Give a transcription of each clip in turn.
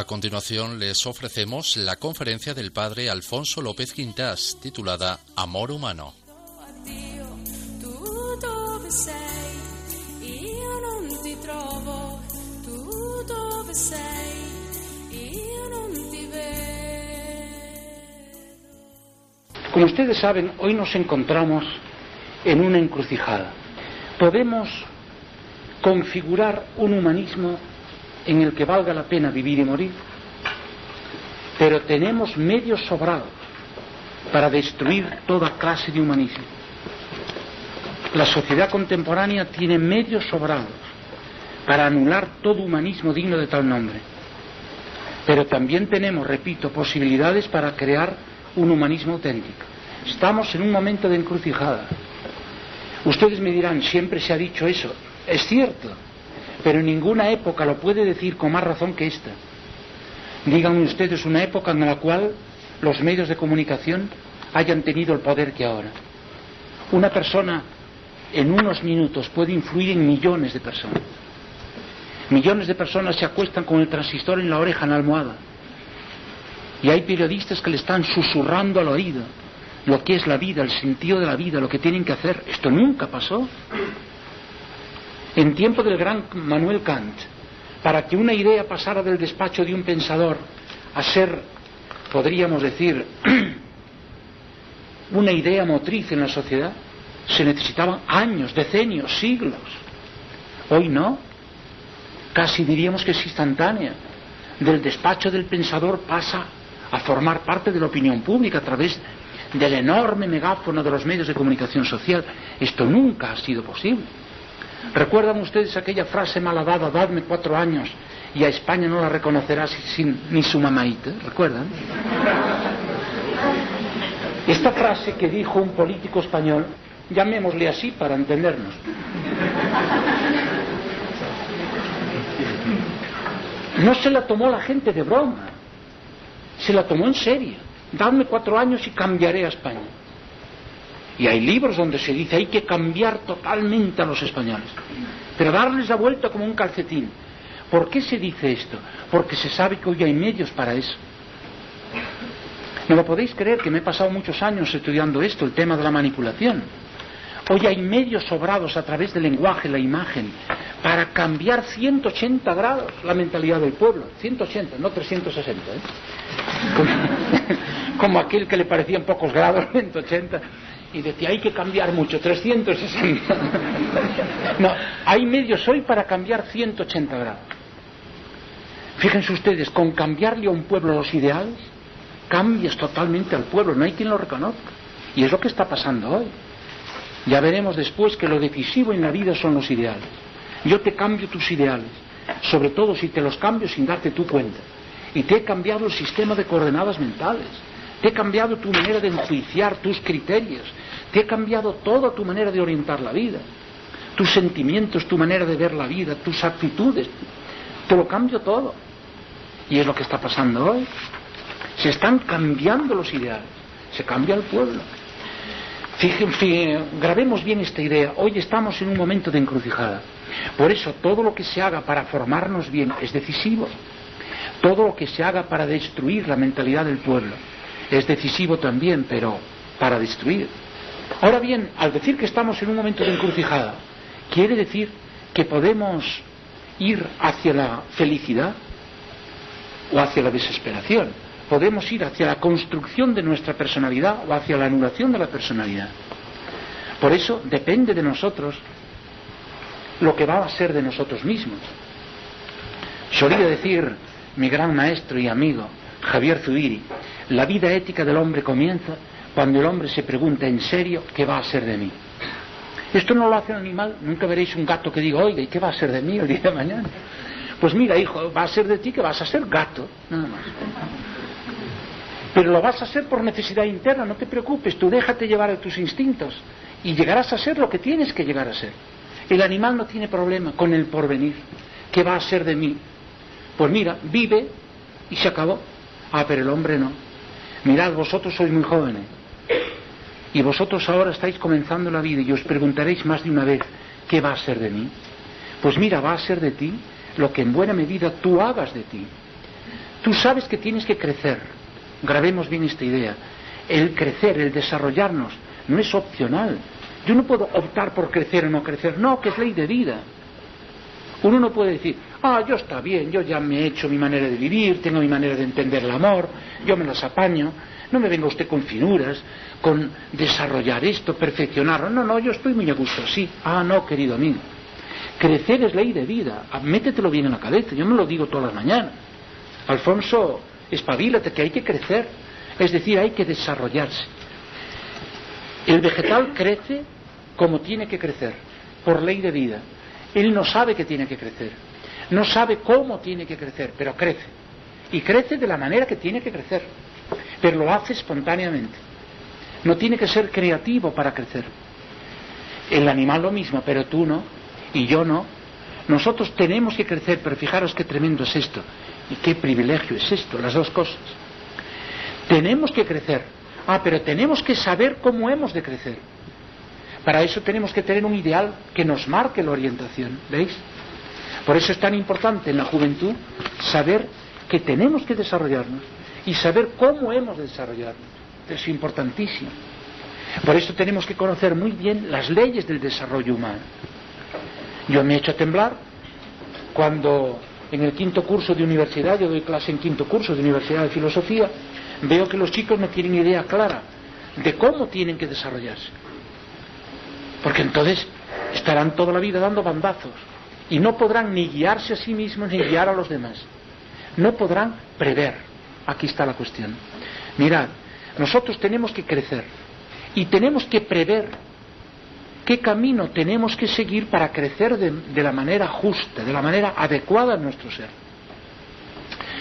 A continuación les ofrecemos la conferencia del padre Alfonso López Quintas titulada Amor Humano. Como ustedes saben, hoy nos encontramos en una encrucijada. Podemos configurar un humanismo en el que valga la pena vivir y morir, pero tenemos medios sobrados para destruir toda clase de humanismo. La sociedad contemporánea tiene medios sobrados para anular todo humanismo digno de tal nombre. Pero también tenemos, repito, posibilidades para crear un humanismo auténtico. Estamos en un momento de encrucijada. Ustedes me dirán, siempre se ha dicho eso. Es cierto, pero en ninguna época lo puede decir con más razón que esta. Díganme ustedes una época en la cual los medios de comunicación hayan tenido el poder que ahora. Una persona en unos minutos puede influir en millones de personas. Millones de personas se acuestan con el transistor en la oreja, en la almohada. Y hay periodistas que le están susurrando al oído lo que es la vida, el sentido de la vida, lo que tienen que hacer. Esto nunca pasó. En tiempo del gran Manuel Kant, para que una idea pasara del despacho de un pensador a ser, podríamos decir, una idea motriz en la sociedad, se necesitaban años, decenios, siglos. Hoy no. Casi diríamos que es instantánea. Del despacho del pensador pasa a formar parte de la opinión pública a través del enorme megáfono de los medios de comunicación social. Esto nunca ha sido posible. ¿Recuerdan ustedes aquella frase malhadada, dadme cuatro años y a España no la reconocerá sin, ni su mamaita? ¿Recuerdan? Esta frase que dijo un político español, llamémosle así para entendernos. No se la tomó la gente de broma, se la tomó en serio. Dadme cuatro años y cambiaré a España. Y hay libros donde se dice hay que cambiar totalmente a los españoles, pero darles la vuelta como un calcetín. ¿Por qué se dice esto? Porque se sabe que hoy hay medios para eso. ¿No lo podéis creer que me he pasado muchos años estudiando esto, el tema de la manipulación? Hoy hay medios sobrados a través del lenguaje, la imagen, para cambiar 180 grados la mentalidad del pueblo. 180, no 360. ¿eh? Como, como aquel que le parecían pocos grados, 180 y decía hay que cambiar mucho, 360. No, hay medios hoy para cambiar 180 grados. Fíjense ustedes, con cambiarle a un pueblo los ideales, cambias totalmente al pueblo, no hay quien lo reconozca. Y es lo que está pasando hoy. Ya veremos después que lo decisivo en la vida son los ideales. Yo te cambio tus ideales, sobre todo si te los cambio sin darte tu cuenta. Y te he cambiado el sistema de coordenadas mentales. Te he cambiado tu manera de enjuiciar tus criterios. Te he cambiado toda tu manera de orientar la vida. Tus sentimientos, tu manera de ver la vida, tus actitudes. Te lo cambio todo. Y es lo que está pasando hoy. Se están cambiando los ideales. Se cambia el pueblo. Fíjense, grabemos bien esta idea. Hoy estamos en un momento de encrucijada. Por eso todo lo que se haga para formarnos bien es decisivo. Todo lo que se haga para destruir la mentalidad del pueblo es decisivo también, pero para destruir. Ahora bien, al decir que estamos en un momento de encrucijada, quiere decir que podemos ir hacia la felicidad o hacia la desesperación. Podemos ir hacia la construcción de nuestra personalidad o hacia la anulación de la personalidad. Por eso depende de nosotros lo que va a ser de nosotros mismos. Solía decir mi gran maestro y amigo, Javier Zubiri, la vida ética del hombre comienza cuando el hombre se pregunta en serio qué va a ser de mí. Esto no lo hace un animal, nunca veréis un gato que diga, oiga, ¿y qué va a ser de mí el día de mañana? Pues mira, hijo, va a ser de ti que vas a ser gato, nada más. Pero lo vas a ser por necesidad interna, no te preocupes, tú déjate llevar a tus instintos y llegarás a ser lo que tienes que llegar a ser. El animal no tiene problema con el porvenir. ¿Qué va a ser de mí? Pues mira, vive y se acabó. Ah, pero el hombre no. Mirad, vosotros sois muy jóvenes. Y vosotros ahora estáis comenzando la vida y os preguntaréis más de una vez, ¿qué va a ser de mí? Pues mira, va a ser de ti lo que en buena medida tú hagas de ti. Tú sabes que tienes que crecer. Grabemos bien esta idea. El crecer, el desarrollarnos, no es opcional. Yo no puedo optar por crecer o no crecer. No, que es ley de vida. Uno no puede decir, ah, yo está bien, yo ya me he hecho mi manera de vivir, tengo mi manera de entender el amor, yo me las apaño. No me venga usted con finuras, con desarrollar esto, perfeccionarlo. No, no, yo estoy muy a gusto así. Ah, no, querido amigo. Crecer es ley de vida. Ah, métetelo bien en la cabeza. Yo me lo digo todas las mañanas. Alfonso, espabilate que hay que crecer. Es decir, hay que desarrollarse. El vegetal crece como tiene que crecer, por ley de vida. Él no sabe que tiene que crecer. No sabe cómo tiene que crecer, pero crece. Y crece de la manera que tiene que crecer. Pero lo hace espontáneamente. No tiene que ser creativo para crecer. El animal lo mismo, pero tú no, y yo no. Nosotros tenemos que crecer, pero fijaros qué tremendo es esto. Y qué privilegio es esto, las dos cosas. Tenemos que crecer. Ah, pero tenemos que saber cómo hemos de crecer. Para eso tenemos que tener un ideal que nos marque la orientación. ¿Veis? Por eso es tan importante en la juventud saber que tenemos que desarrollarnos y saber cómo hemos de desarrollarnos. Es importantísimo. Por eso tenemos que conocer muy bien las leyes del desarrollo humano. Yo me he hecho temblar cuando en el quinto curso de universidad, yo doy clase en quinto curso de Universidad de Filosofía, veo que los chicos no tienen idea clara de cómo tienen que desarrollarse. Porque entonces estarán toda la vida dando bandazos y no podrán ni guiarse a sí mismos ni guiar a los demás. No podrán prever. Aquí está la cuestión. Mirad, nosotros tenemos que crecer y tenemos que prever qué camino tenemos que seguir para crecer de, la manera justa, de la manera adecuada a nuestro ser.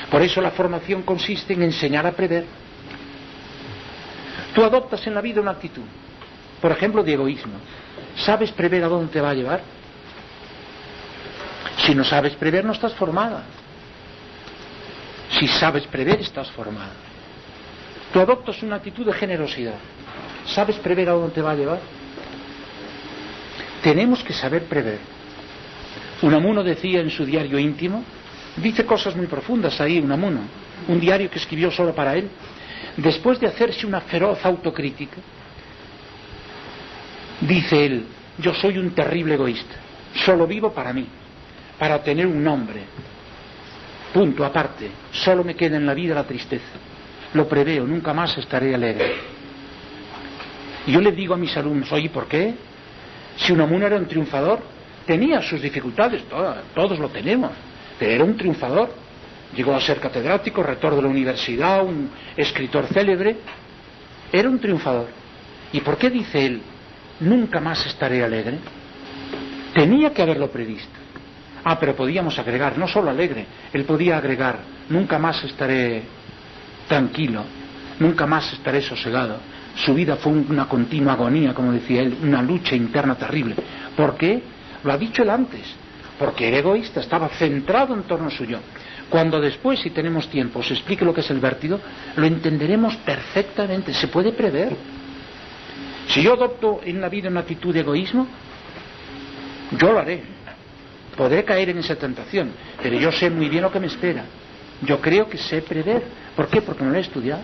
Por eso la formación consiste en enseñar a prever. Tú adoptas en la vida una actitud, por ejemplo, de egoísmo. ¿Sabes prever a dónde te va a llevar? Si no sabes prever, no estás formada. Si sabes prever, estás formada. Tú adoptas una actitud de generosidad. ¿Sabes prever a dónde te va a llevar? Tenemos que saber prever. Unamuno decía en su diario íntimo, dice cosas muy profundas ahí, Unamuno, un diario que escribió solo para él, después de hacerse una feroz autocrítica, dice él, yo soy un terrible egoísta, solo vivo para mí, para tener un nombre, punto aparte, solo me queda en la vida la tristeza, lo preveo, nunca más estaré alegre. Y yo le digo a mis alumnos, oye, ¿por qué? Si Unamuno era un triunfador, tenía sus dificultades, todos lo tenemos, pero era un triunfador. Llegó a ser catedrático, rector de la universidad, un escritor célebre. Era un triunfador. ¿Y por qué dice él, nunca más estaré alegre? Tenía que haberlo previsto. Ah, pero podíamos agregar, no solo alegre, él podía agregar, nunca más estaré tranquilo, nunca más estaré sosegado, su vida fue una continua agonía, como decía él, una lucha interna terrible. ¿Por qué? Lo ha dicho él antes. Porque era egoísta, estaba centrado en torno suyo. Cuando después, si tenemos tiempo, se explique lo que es el vértigo, lo entenderemos perfectamente, se puede prever. Si yo adopto en la vida una actitud de egoísmo, yo lo haré. Podré caer en esa tentación, pero yo sé muy bien lo que me espera. Yo creo que sé prever. ¿Por qué? Porque no lo he estudiado.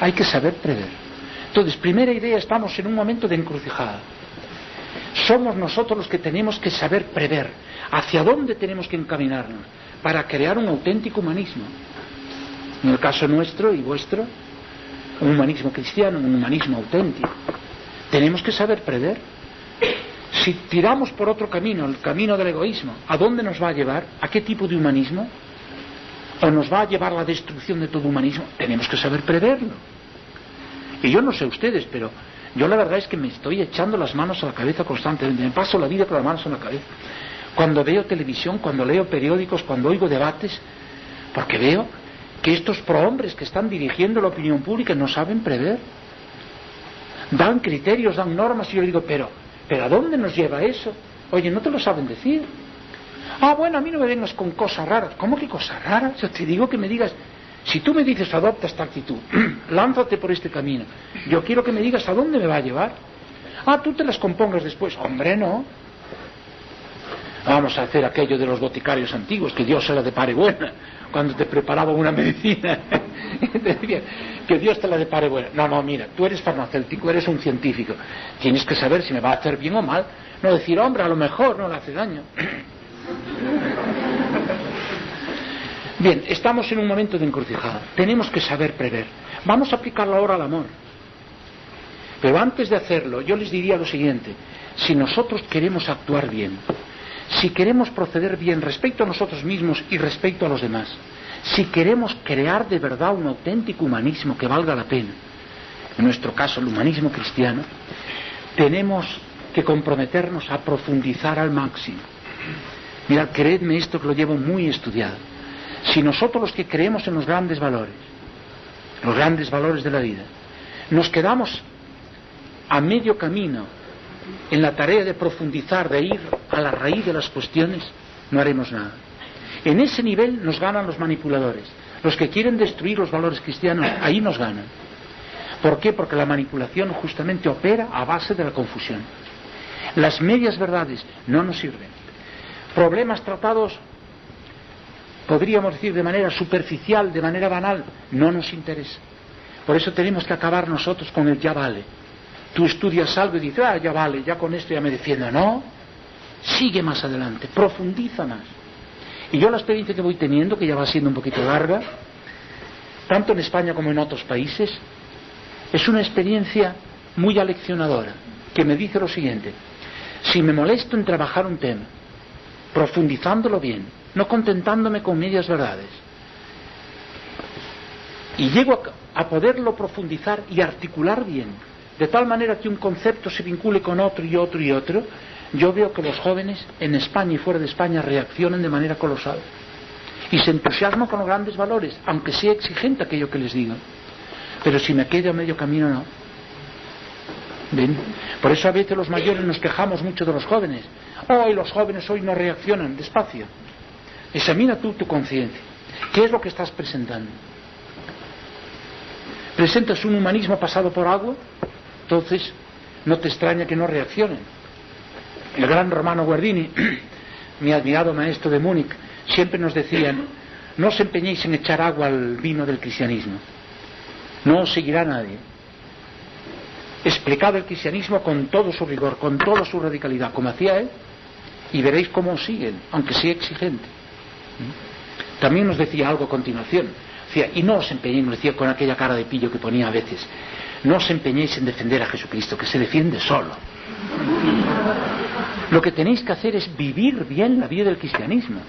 Hay que saber prever. Entonces, primera idea, estamos en un momento de encrucijada. Somos nosotros los que tenemos que saber prever hacia dónde tenemos que encaminarnos para crear un auténtico humanismo. En el caso nuestro y vuestro, un humanismo cristiano, un humanismo auténtico. Tenemos que saber prever. Si tiramos por otro camino, el camino del egoísmo, ¿a dónde nos va a llevar? ¿A qué tipo de humanismo? o nos va a llevar a la destrucción de todo humanismo, tenemos que saber preverlo. Y yo no sé ustedes, pero yo la verdad es que me estoy echando las manos a la cabeza constantemente, me paso la vida con las manos en la cabeza. Cuando veo televisión, cuando leo periódicos, cuando oigo debates, porque veo que estos prohombres que están dirigiendo la opinión pública no saben prever. Dan criterios, dan normas, y yo digo, pero, pero ¿a dónde nos lleva eso? Oye, no te lo saben decir. Ah, bueno, a mí no me vengas con cosas raras. ¿Cómo que cosas raras? Yo te digo que me digas, si tú me dices adopta esta actitud, lánzate por este camino, yo quiero que me digas a dónde me va a llevar. Ah, tú te las compongas después. Hombre, no. vamos a hacer aquello de los boticarios antiguos, que Dios era de pare buena, cuando te preparaba una medicina. que Dios te la depare buena. No, no, mira, tú eres farmacéutico, eres un científico. Tienes que saber si me va a hacer bien o mal. No decir, hombre, a lo mejor no le hace daño. Bien, estamos en un momento de encrucijada. Tenemos que saber prever. Vamos a aplicarlo ahora al amor. Pero antes de hacerlo, yo les diría lo siguiente. Si nosotros queremos actuar bien, si queremos proceder bien respecto a nosotros mismos y respecto a los demás, si queremos crear de verdad un auténtico humanismo que valga la pena, en nuestro caso el humanismo cristiano, tenemos que comprometernos a profundizar al máximo. Mirad, creedme esto que lo llevo muy estudiado. Si nosotros los que creemos en los grandes valores, los grandes valores de la vida, nos quedamos a medio camino en la tarea de profundizar, de ir a la raíz de las cuestiones, no haremos nada. En ese nivel nos ganan los manipuladores. Los que quieren destruir los valores cristianos, ahí nos ganan. ¿Por qué? Porque la manipulación justamente opera a base de la confusión. Las medias verdades no nos sirven. Problemas tratados, podríamos decir de manera superficial, de manera banal, no nos interesa. Por eso tenemos que acabar nosotros con el ya vale. Tú estudias algo y dices, ah, ya vale, ya con esto ya me defiendo. No, sigue más adelante, profundiza más. Y yo la experiencia que voy teniendo, que ya va siendo un poquito larga, tanto en España como en otros países, es una experiencia muy aleccionadora, que me dice lo siguiente, si me molesto en trabajar un tema, profundizándolo bien, no contentándome con medias verdades, y llego a, a poderlo profundizar y articular bien, de tal manera que un concepto se vincule con otro y otro y otro, yo veo que los jóvenes en España y fuera de España reaccionan de manera colosal y se entusiasman con los grandes valores, aunque sea exigente aquello que les digo. Pero si me quedo a medio camino, no. ¿Ven? Por eso a veces los mayores nos quejamos mucho de los jóvenes. Hoy los jóvenes hoy no reaccionan, despacio. Examina tú tu conciencia. ¿Qué es lo que estás presentando? ¿Presentas un humanismo pasado por agua? Entonces, no te extraña que no reaccionen. El gran Romano Guardini, mi admirado maestro de Múnich, siempre nos decían, no os empeñéis en echar agua al vino del cristianismo. No os seguirá nadie. Explicad el cristianismo con todo su rigor, con toda su radicalidad, como hacía él, y veréis cómo os siguen, aunque sea exigente. También nos decía algo a continuación. Decía, y no os empeñéis, nos decía con aquella cara de pillo que ponía a veces, no os empeñéis en defender a Jesucristo, que se defiende solo. Lo que tenéis que hacer es vivir bien la vida del cristianismo.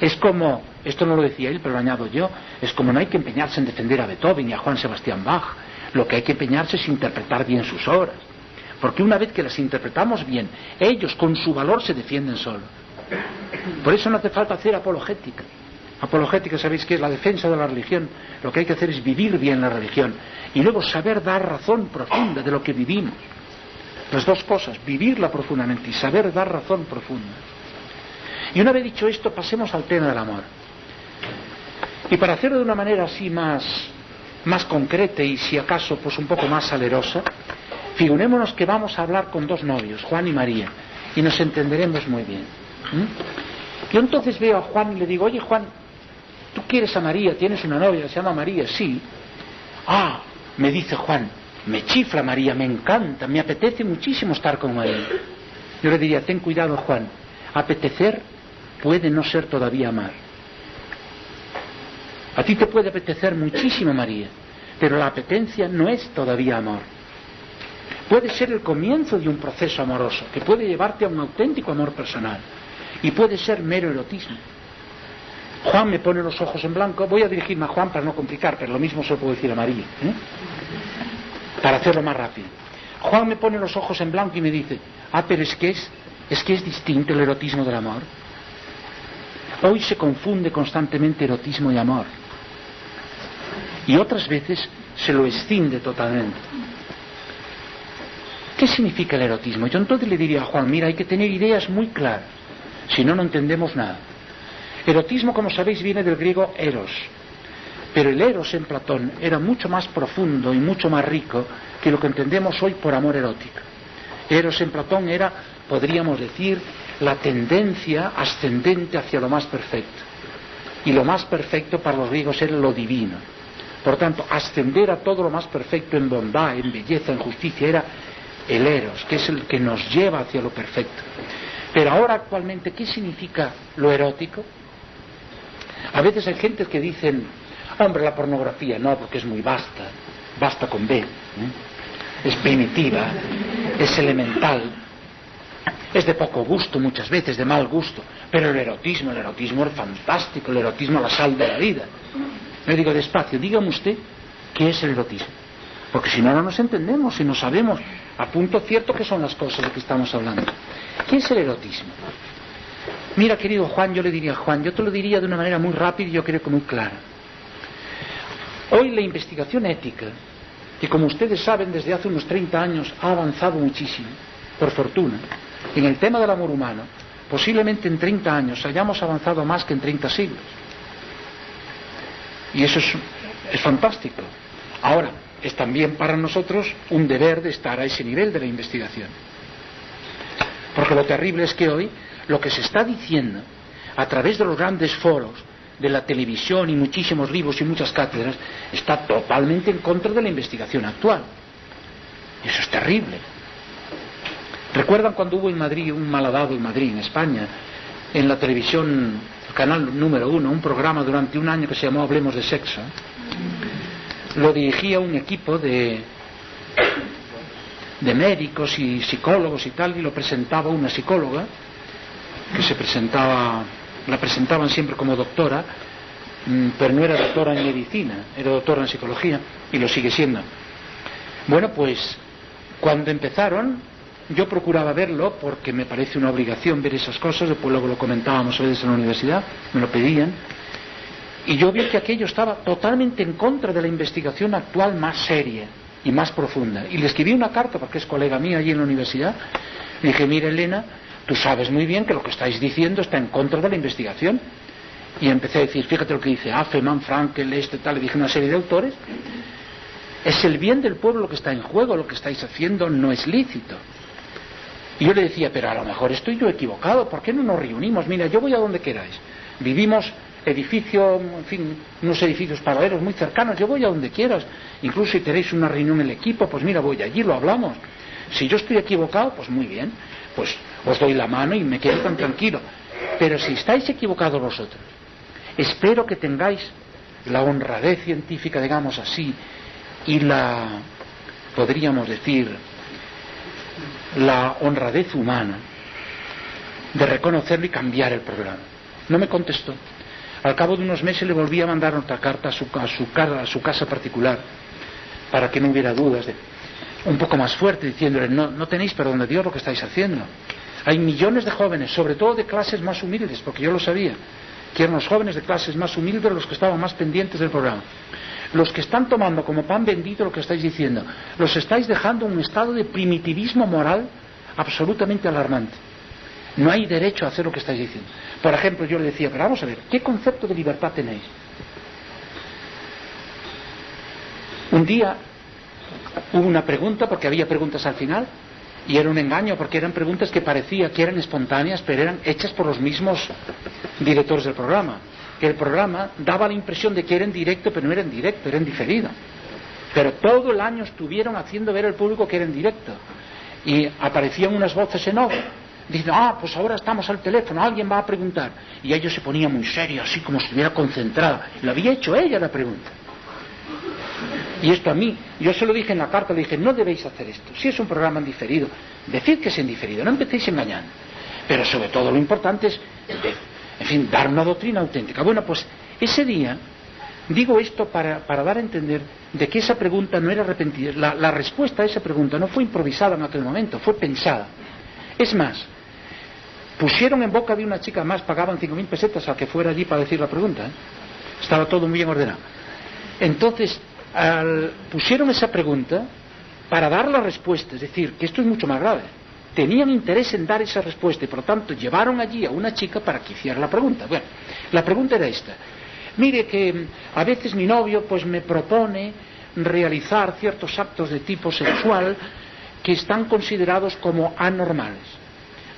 Es como, esto no lo decía él, pero lo añado yo, es como no hay que empeñarse en defender a Beethoven y a Juan Sebastián Bach. Lo que hay que empeñarse es interpretar bien sus obras. Porque una vez que las interpretamos bien, ellos con su valor se defienden solo. Por eso no hace falta hacer apologética. Apologética, ¿sabéis qué es? La defensa de la religión. Lo que hay que hacer es vivir bien la religión. Y luego saber dar razón profunda de lo que vivimos. Las dos cosas, vivirla profundamente y saber dar razón profunda. Y una vez dicho esto, pasemos al tema del amor. Y para hacerlo de una manera así más, más concreta y si acaso pues un poco más salerosa, figurémonos que vamos a hablar con dos novios, Juan y María, y nos entenderemos muy bien. Yo entonces veo a Juan y le digo, oye Juan, tú quieres a María, tienes una novia, se llama María, sí. Ah, me dice Juan, me chifla María, me encanta, me apetece muchísimo estar con María. Yo le diría, ten cuidado Juan, apetecer puede no ser todavía amar. A ti te puede apetecer muchísimo María, pero la apetencia no es todavía amor. Puede ser el comienzo de un proceso amoroso que puede llevarte a un auténtico amor personal y puede ser mero erotismo. Juan me pone los ojos en blanco, voy a dirigirme a Juan para no complicar, pero lo mismo se lo puedo decir a María. ¿eh? Para hacerlo más rápido. Juan me pone los ojos en blanco y me dice, ah, pero es que es, es que es distinto el erotismo del amor. Hoy se confunde constantemente erotismo y amor. Y otras veces se lo escinde totalmente. ¿Qué significa el erotismo? Yo entonces le diría a Juan, mira, hay que tener ideas muy claras, si no, no entendemos nada. Erotismo, como sabéis, viene del griego eros, pero el eros en Platón era mucho más profundo y mucho más rico que lo que entendemos hoy por amor erótico. Eros en Platón era podríamos decir, la tendencia ascendente hacia lo más perfecto. Y lo más perfecto para los griegos era lo divino. Por tanto, ascender a todo lo más perfecto en bondad, en belleza, en justicia, era el eros, que es el que nos lleva hacia lo perfecto. Pero ahora actualmente, ¿qué significa lo erótico? A veces hay gente que dicen, hombre, la pornografía no, porque es muy vasta, basta con B, ¿eh? es primitiva, es elemental, es de poco gusto muchas veces, de mal gusto, pero el erotismo, el erotismo es fantástico, el erotismo la sal de la vida. Le digo despacio, dígame usted qué es el erotismo, porque si no, no nos entendemos, si no sabemos a punto cierto que son las cosas de que estamos hablando. ¿Qué es el erotismo? Mira, querido Juan, yo le diría a Juan, yo te lo diría de una manera muy rápida y yo creo que muy clara. Hoy la investigación ética, que como ustedes saben desde hace unos 30 años ha avanzado muchísimo, por fortuna, en el tema del amor humano, posiblemente en 30 años hayamos avanzado más que en 30 siglos. Y eso es, es fantástico. Ahora, es también para nosotros un deber de estar a ese nivel de la investigación. Porque lo terrible es que hoy lo que se está diciendo a través de los grandes foros, de la televisión y muchísimos libros y muchas cátedras, está totalmente en contra de la investigación actual. Eso es terrible. ¿Recuerdan cuando hubo en Madrid un malhadado en Madrid, en España, en la televisión, el canal número uno, un programa durante un año que se llamó Hablemos de Sexo? Lo dirigía un equipo de, de médicos y psicólogos y tal, y lo presentaba una psicóloga, que se presentaba, la presentaban siempre como doctora, mm, pero no era doctora en medicina, era doctora en psicología, y lo sigue siendo. Bueno, pues cuando empezaron, yo procuraba verlo porque me parece una obligación ver esas cosas, después luego lo comentábamos a veces en la universidad, me lo pedían, y yo vi que aquello estaba totalmente en contra de la investigación actual más seria y más profunda. Y le escribí una carta, porque es colega mía allí en la universidad, le dije, mira Elena, tú sabes muy bien que lo que estáis diciendo está en contra de la investigación. Y empecé a decir, fíjate lo que dice Affeman, Frankel, este tal, le dije una serie de autores. Es el bien del pueblo lo que está en juego, lo que estáis haciendo no es lícito. Y yo le decía, pero a lo mejor estoy yo equivocado, ¿por qué no nos reunimos? Mira, yo voy a donde queráis. Vivimos edificio, en fin, unos edificios paralelos muy cercanos, yo voy a donde quieras. Incluso si tenéis una reunión en el equipo, pues mira, voy allí, lo hablamos. Si yo estoy equivocado, pues muy bien, pues os doy la mano y me quedo tan tranquilo. Pero si estáis equivocados vosotros, espero que tengáis la honradez científica, digamos así, y la, podríamos decir, la honradez humana de reconocerlo y cambiar el programa. No me contestó. Al cabo de unos meses le volví a mandar otra carta a su, a su, a su casa particular para que no hubiera dudas. De, un poco más fuerte, diciéndole, no, no tenéis perdón de Dios lo que estáis haciendo. Hay millones de jóvenes, sobre todo de clases más humildes, porque yo lo sabía, que eran los jóvenes de clases más humildes los que estaban más pendientes del programa. Los que están tomando como pan bendito lo que estáis diciendo, los estáis dejando en un estado de primitivismo moral absolutamente alarmante. No hay derecho a hacer lo que estáis diciendo. Por ejemplo, yo le decía, pero vamos a ver, ¿qué concepto de libertad tenéis? Un día hubo una pregunta, porque había preguntas al final, y era un engaño, porque eran preguntas que parecía que eran espontáneas, pero eran hechas por los mismos directores del programa. Que el programa daba la impresión de que era en directo, pero no era en directo, era en diferido. Pero todo el año estuvieron haciendo ver al público que era en directo. Y aparecían unas voces en off Dice, ah, pues ahora estamos al teléfono, alguien va a preguntar. Y ella se ponía muy seria, así como si estuviera concentrada. Lo había hecho ella la pregunta. Y esto a mí, yo se lo dije en la carta, le dije, no debéis hacer esto. Si es un programa diferido, decid que es en diferido, no empecéis engañando. Pero sobre todo lo importante es, en fin, dar una doctrina auténtica. Bueno, pues ese día, digo esto para, dar a entender de que esa pregunta no era arrepentida. La, respuesta a esa pregunta no fue improvisada en aquel momento, fue pensada. Es más, Pusieron en boca de una chica más, pagaban cinco mil pesetas al que fuera allí para decir la pregunta. ¿eh? Estaba todo muy bien ordenado. Entonces, pusieron esa pregunta para dar la respuesta, es decir, que esto es mucho más grave. Tenían interés en dar esa respuesta y por lo tanto llevaron allí a una chica para que hiciera la pregunta. Bueno, la pregunta era esta. Mire que mm, a veces mi novio pues me propone realizar ciertos actos de tipo sexual que están considerados como anormales.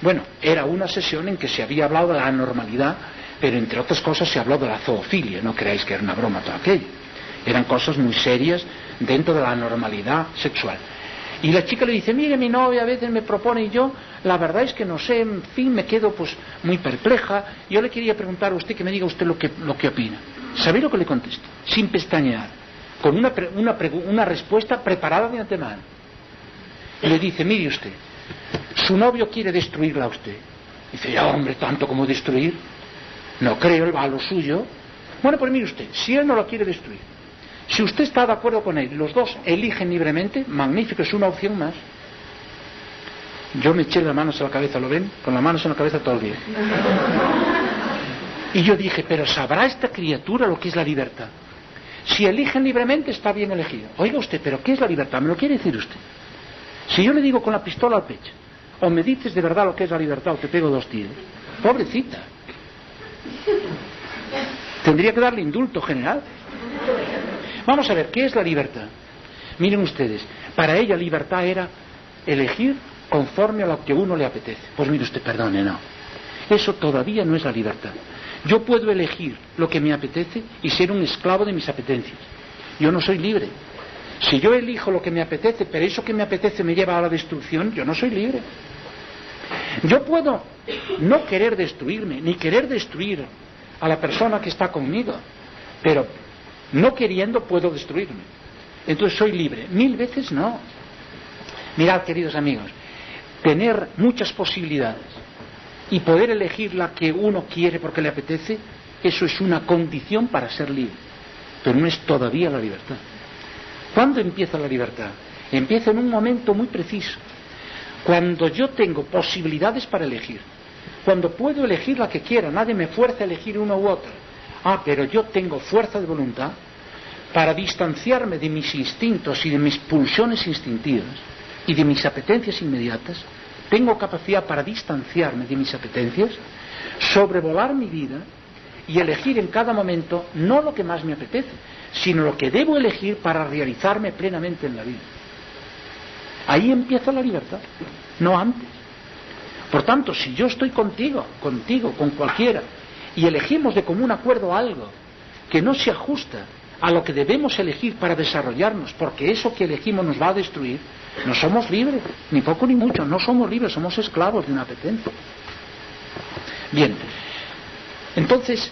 Bueno, era una sesión en que se había hablado de la anormalidad, pero entre otras cosas se habló de la zoofilia, no creáis que era una broma todo aquello. Eran cosas muy serias dentro de la normalidad sexual. Y la chica le dice, mire, mi novia a veces me propone y yo, la verdad es que no sé, en fin, me quedo pues muy perpleja. Yo le quería preguntar a usted que me diga usted lo que, lo que opina. ¿Sabéis lo que le contesto? Sin pestañear, con una, una, una respuesta preparada de antemano. Y le dice, mire usted, su novio quiere destruirla a usted. Dice, ya hombre, tanto como destruir. No creo, él va a lo suyo. Bueno, pues mire usted, si él no lo quiere destruir, si usted está de acuerdo con él, los dos eligen libremente, magnífico, es una opción más. Yo me eché las manos a la cabeza, ¿lo ven? Con las manos en la cabeza todo el día. Y yo dije, pero ¿sabrá esta criatura lo que es la libertad? Si eligen libremente está bien elegido. Oiga usted, pero ¿qué es la libertad? ¿Me lo quiere decir usted? Si yo le digo con la pistola al pecho, o me dices de verdad lo que es la libertad o te pego dos tiros, pobrecita. Tendría que darle indulto general. Vamos a ver, ¿qué es la libertad? Miren ustedes, para ella libertad era elegir conforme a lo que uno le apetece. Pues mire usted, perdone, no. Eso todavía no es la libertad. Yo puedo elegir lo que me apetece y ser un esclavo de mis apetencias. Yo no soy libre. Si yo elijo lo que me apetece, pero eso que me apetece me lleva a la destrucción, yo no soy libre. Yo puedo no querer destruirme, ni querer destruir a la persona que está conmigo, pero no queriendo puedo destruirme. Entonces soy libre. Mil veces no. Mirad, queridos amigos, tener muchas posibilidades y poder elegir la que uno quiere porque le apetece, eso es una condición para ser libre. Pero no es todavía la libertad. ¿Cuándo empieza la libertad? Empieza en un momento muy preciso. Cuando yo tengo posibilidades para elegir. Cuando puedo elegir la que quiera. Nadie me fuerza a elegir una u otra. Ah, pero yo tengo fuerza de voluntad para distanciarme de mis instintos y de mis pulsiones instintivas y de mis apetencias inmediatas. Tengo capacidad para distanciarme de mis apetencias, sobrevolar mi vida y elegir en cada momento no lo que más me apetece, sino lo que debo elegir para realizarme plenamente en la vida. Ahí empieza la libertad, no antes. Por tanto, si yo estoy contigo, contigo, con cualquiera, y elegimos de común acuerdo algo que no se ajusta a lo que debemos elegir para desarrollarnos, porque eso que elegimos nos va a destruir, no somos libres, ni poco ni mucho, no somos libres, somos esclavos de una apetencia. Bien, entonces,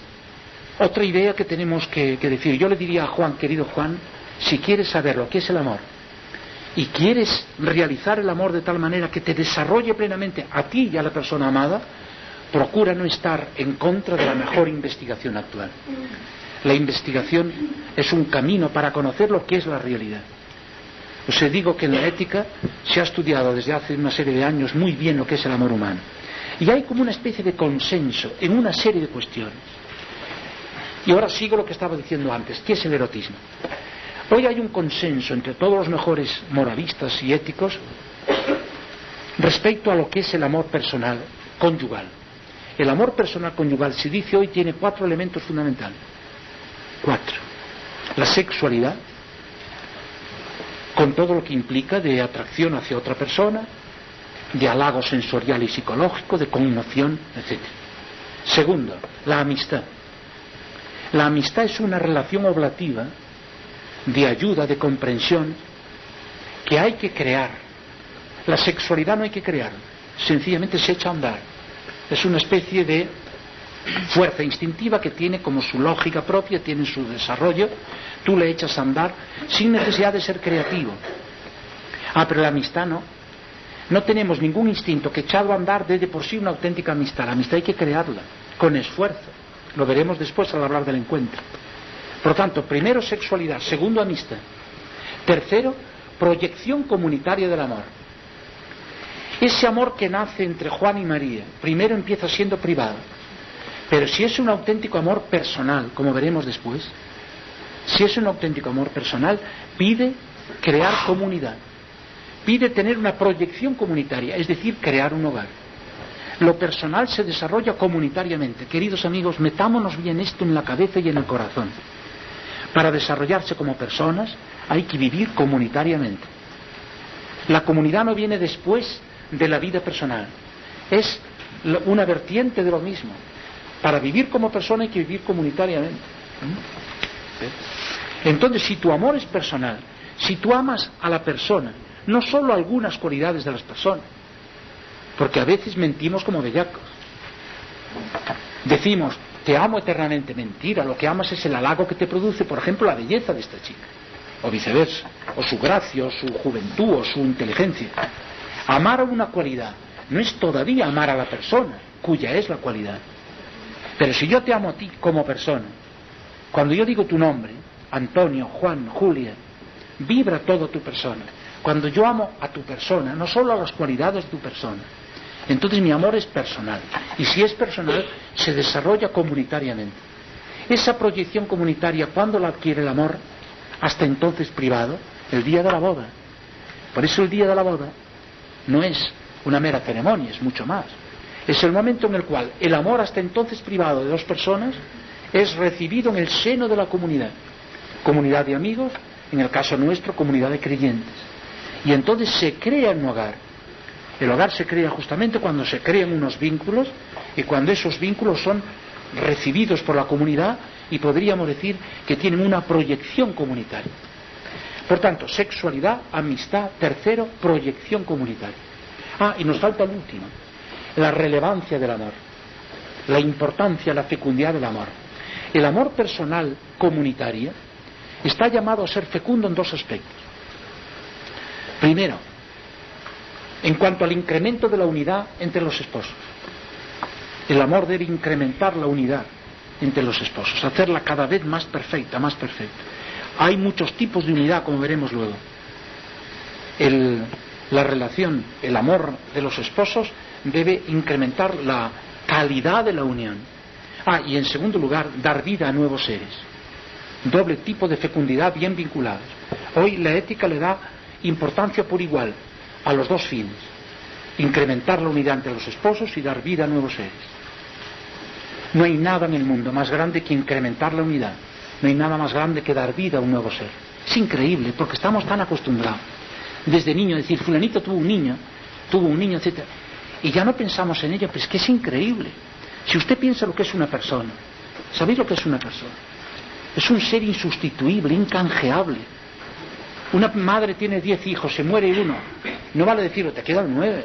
otra idea que tenemos que, que decir, yo le diría a Juan, querido Juan, si quieres saber lo que es el amor, y quieres realizar el amor de tal manera que te desarrolle plenamente a ti y a la persona amada, procura no estar en contra de la mejor investigación actual. La investigación es un camino para conocer lo que es la realidad. Os digo que en la ética se ha estudiado desde hace una serie de años muy bien lo que es el amor humano. Y hay como una especie de consenso en una serie de cuestiones. Y ahora sigo lo que estaba diciendo antes, ¿qué es el erotismo? Hoy hay un consenso entre todos los mejores moralistas y éticos respecto a lo que es el amor personal conyugal. El amor personal conyugal, se dice hoy, tiene cuatro elementos fundamentales. Cuatro. La sexualidad, con todo lo que implica de atracción hacia otra persona, de halago sensorial y psicológico, de conmoción, etc. Segundo, la amistad. La amistad es una relación oblativa de ayuda, de comprensión, que hay que crear. La sexualidad no hay que crear, sencillamente se echa a andar. Es una especie de fuerza instintiva que tiene como su lógica propia, tiene su desarrollo, tú le echas a andar sin necesidad de ser creativo. Ah, pero la amistad no. No tenemos ningún instinto que echado a andar dé de por sí una auténtica amistad. La amistad hay que crearla, con esfuerzo. Lo veremos después al hablar del encuentro. Por lo tanto, primero sexualidad, segundo amistad. Tercero, proyección comunitaria del amor. Ese amor que nace entre Juan y María, primero empieza siendo privado, pero si es un auténtico amor personal, como veremos después, si es un auténtico amor personal, pide crear comunidad, pide tener una proyección comunitaria, es decir, crear un hogar. Lo personal se desarrolla comunitariamente. Queridos amigos, metámonos bien esto en la cabeza y en el corazón. Para desarrollarse como personas hay que vivir comunitariamente. La comunidad no viene después de la vida personal. es una vertiente de lo mismo. Para vivir como persona hay que vivir comunitariamente. ¿Mm? Entonces, si tu amor es personal, si tú amas a la persona, no solo algunas cualidades de las personas, porque a veces mentimos como bellacos. Decimos, te amo eternamente, mentira, lo que amas es el halago que te produce, por ejemplo, la belleza de esta chica, o viceversa, o su gracia, o su juventud, o su inteligencia. Amar a una cualidad no es todavía amar a la persona, cuya es la cualidad. Pero si yo te amo a ti como persona, cuando yo digo tu nombre, Antonio, Juan, Julia, vibra todo tu persona. Cuando yo amo a tu persona, no solo a las cualidades de tu persona, entonces mi amor es personal. Y si es personal, se desarrolla comunitariamente. Esa proyección comunitaria, ¿cuándo la adquiere el amor? Hasta entonces privado, el día de la boda. Por eso el día de la boda no es una mera ceremonia, es mucho más. Es el momento en el cual el amor hasta entonces privado de dos personas es recibido en el seno de la comunidad. Comunidad de amigos, en el caso nuestro, comunidad de creyentes. Y entonces se crea un hogar. El hogar se crea justamente cuando se crean unos vínculos y cuando esos vínculos son recibidos por la comunidad y podríamos decir que tienen una proyección comunitaria. Por tanto, sexualidad, amistad, tercero, proyección comunitaria. Ah, y nos falta el último, la relevancia del amor, la importancia, la fecundidad del amor. El amor personal comunitario está llamado a ser fecundo en dos aspectos. Primero, en cuanto al incremento de la unidad entre los esposos. El amor debe incrementar la unidad entre los esposos, hacerla cada vez más perfecta, más perfecta. Hay muchos tipos de unidad, como veremos luego. la relación, el amor de los esposos debe incrementar la calidad de la unión. Ah, y en segundo lugar, dar vida a nuevos seres. Doble tipo de fecundidad bien vinculados. Hoy la ética le da importancia por igual a los dos fines. Incrementar la unidad entre los esposos y dar vida a nuevos seres. No hay nada en el mundo más grande que incrementar la unidad. No hay nada más grande que dar vida a un nuevo ser. Es increíble porque estamos tan acostumbrados desde niño decir, fulanito tuvo un niño, tuvo un niño, etc. Y ya no pensamos en ello, pues que es increíble. Si usted piensa lo que es una persona, ¿sabéis lo que es una persona? Es un ser insustituible, incanjeable. Una madre tiene diez hijos, se muere uno. No vale decirlo, te quedan nueve.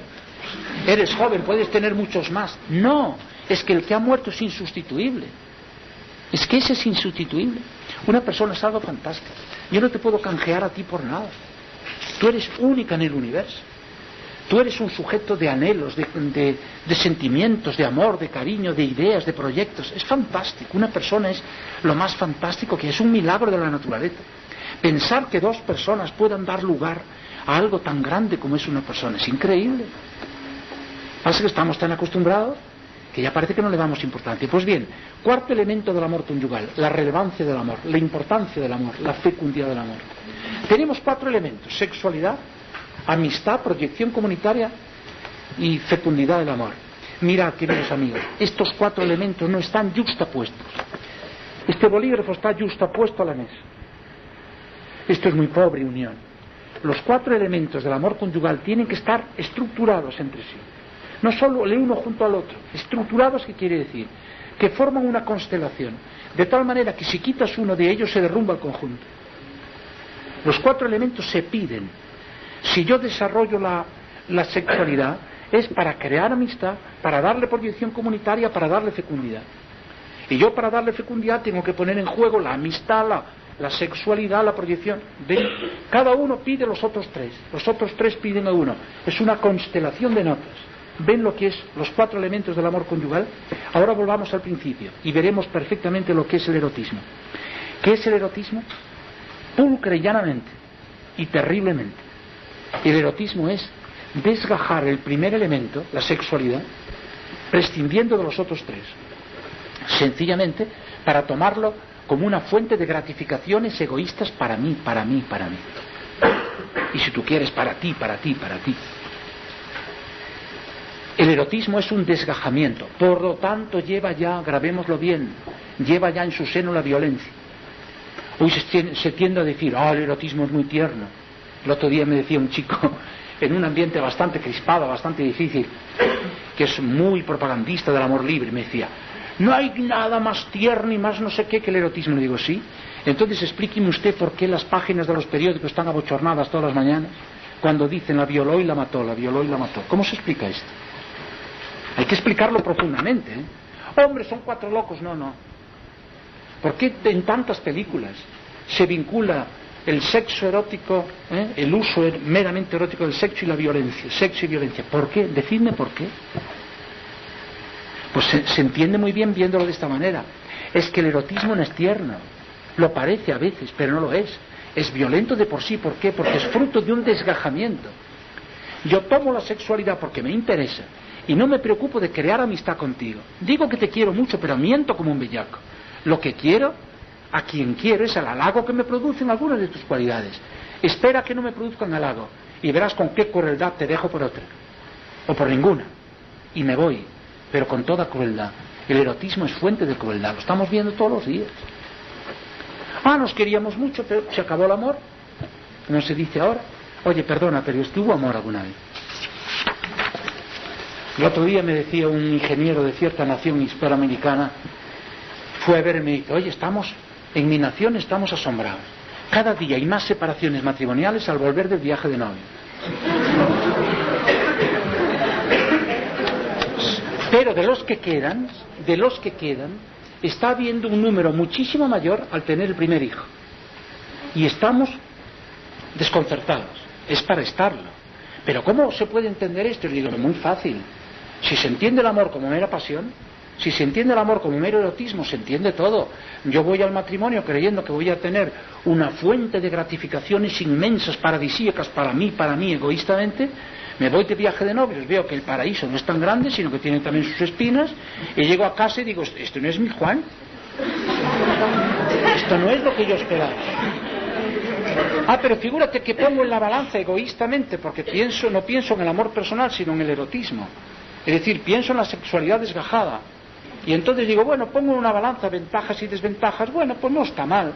Eres joven, puedes tener muchos más. No, es que el que ha muerto es insustituible. Es que ese es insustituible. Una persona es algo fantástico. Yo no te puedo canjear a ti por nada. Tú eres única en el universo. Tú eres un sujeto de anhelos, de, sentimientos, de amor, de cariño, de ideas, de proyectos. Es fantástico. Una persona es lo más fantástico que es un milagro de la naturaleza. Pensar que dos personas puedan dar lugar a algo tan grande como es una persona es increíble. Pasa que estamos tan acostumbrados que ya parece que no le damos importancia. Pues bien, cuarto elemento del amor conyugal, la relevancia del amor, la importancia del amor, la fecundidad del amor. Tenemos cuatro elementos, sexualidad, amistad, proyección comunitaria y fecundidad del amor. Mirad, queridos amigos, estos cuatro elementos no están justapuestos. Este bolígrafo está justapuesto a la mesa. Esto es muy pobre unión. Los cuatro elementos del amor conyugal tienen que estar estructurados entre sí. No solo el uno junto al otro, estructurados, ¿qué quiere decir? Que forman una constelación, de tal manera que si quitas uno de ellos se derrumba el conjunto. Los cuatro elementos se piden. Si yo desarrollo la, sexualidad, es para crear amistad, para darle proyección comunitaria, para darle fecundidad. Y yo para darle fecundidad tengo que poner en juego la amistad, la, sexualidad, la proyección. Cada uno pide los otros tres, los otros tres piden a uno. Es una constelación de notas. ¿Ven lo que es los cuatro elementos del amor conyugal? Ahora volvamos al principio y veremos perfectamente lo que es el erotismo. ¿Qué es el erotismo? Pulcre llanamente y terriblemente. El erotismo es desgajar el primer elemento, la sexualidad, prescindiendo de los otros tres. Sencillamente para tomarlo como una fuente de gratificaciones egoístas para mí, para mí, para mí. Y si tú quieres, para ti, para ti, para ti. El erotismo es un desgajamiento, por lo tanto lleva ya, grabémoslo bien, lleva ya en su seno la violencia. Hoy se tiende a decir, ah, el erotismo es muy tierno. El otro día me decía un chico, en un ambiente bastante crispado, bastante difícil, que es muy propagandista del amor libre, me decía, no hay nada más tierno y más no sé qué que el erotismo. Le digo, sí. Entonces explíqueme usted por qué las páginas de los periódicos están abochornadas todas las mañanas cuando dicen la violó y la mató, la violó y la mató. ¿Cómo se explica esto? Hay que explicarlo profundamente. ¿eh? Hombre, son cuatro locos. No, no. ¿Por qué en tantas películas se vincula el sexo erótico, ¿eh? el uso er-, meramente erótico del sexo y la violencia? Sexo y violencia. ¿Por qué? Decidme por qué. Pues se, entiende muy bien viéndolo de esta manera. Es que el erotismo no es tierno. Lo parece a veces, pero no lo es. Es violento de por sí. ¿Por qué? Porque es fruto de un desgajamiento. Yo tomo la sexualidad porque me interesa y no me preocupo de crear amistad contigo. Digo que te quiero mucho, pero miento como un bellaco. Lo que quiero, a quien quiero, es el halago que me producen algunas de tus cualidades. Espera que no me produzcan halago y verás con qué crueldad te dejo por otra. O por ninguna. Y me voy pero con toda crueldad. El erotismo es fuente de crueldad, lo estamos viendo todos los días. Ah, nos queríamos mucho, pero se acabó el amor, como se dice ahora. Oye, perdona, pero ¿estuvo amor alguna vez? El otro día me decía un ingeniero de cierta nación hispanoamericana, fue a verme y dice, oye, estamos, en mi nación estamos asombrados. Cada día hay más separaciones matrimoniales al volver del viaje de novio. Pero de los que quedan, de los que quedan, está habiendo un número muchísimo mayor al tener el primer hijo. Y estamos desconcertados. Es para estarlo. Pero ¿cómo se puede entender esto? Le digo, muy fácil. Si se entiende el amor como mera pasión, si se entiende el amor como mero erotismo, se entiende todo. Yo voy al matrimonio creyendo que voy a tener una fuente de gratificaciones inmensas, paradisíacas para mí, para mí egoístamente, me voy de viaje de novios, veo que el paraíso no es tan grande, sino que tiene también sus espinas, y llego a casa y digo, esto no es mi Juan. Esto no es lo que yo esperaba. Ah, pero figúrate que pongo en la balanza egoístamente, porque pienso, no pienso en el amor personal, sino en el erotismo. Es decir, pienso en la sexualidad desgajada. Y entonces digo, bueno, pongo una balanza ventajas y desventajas, bueno, pues no está mal.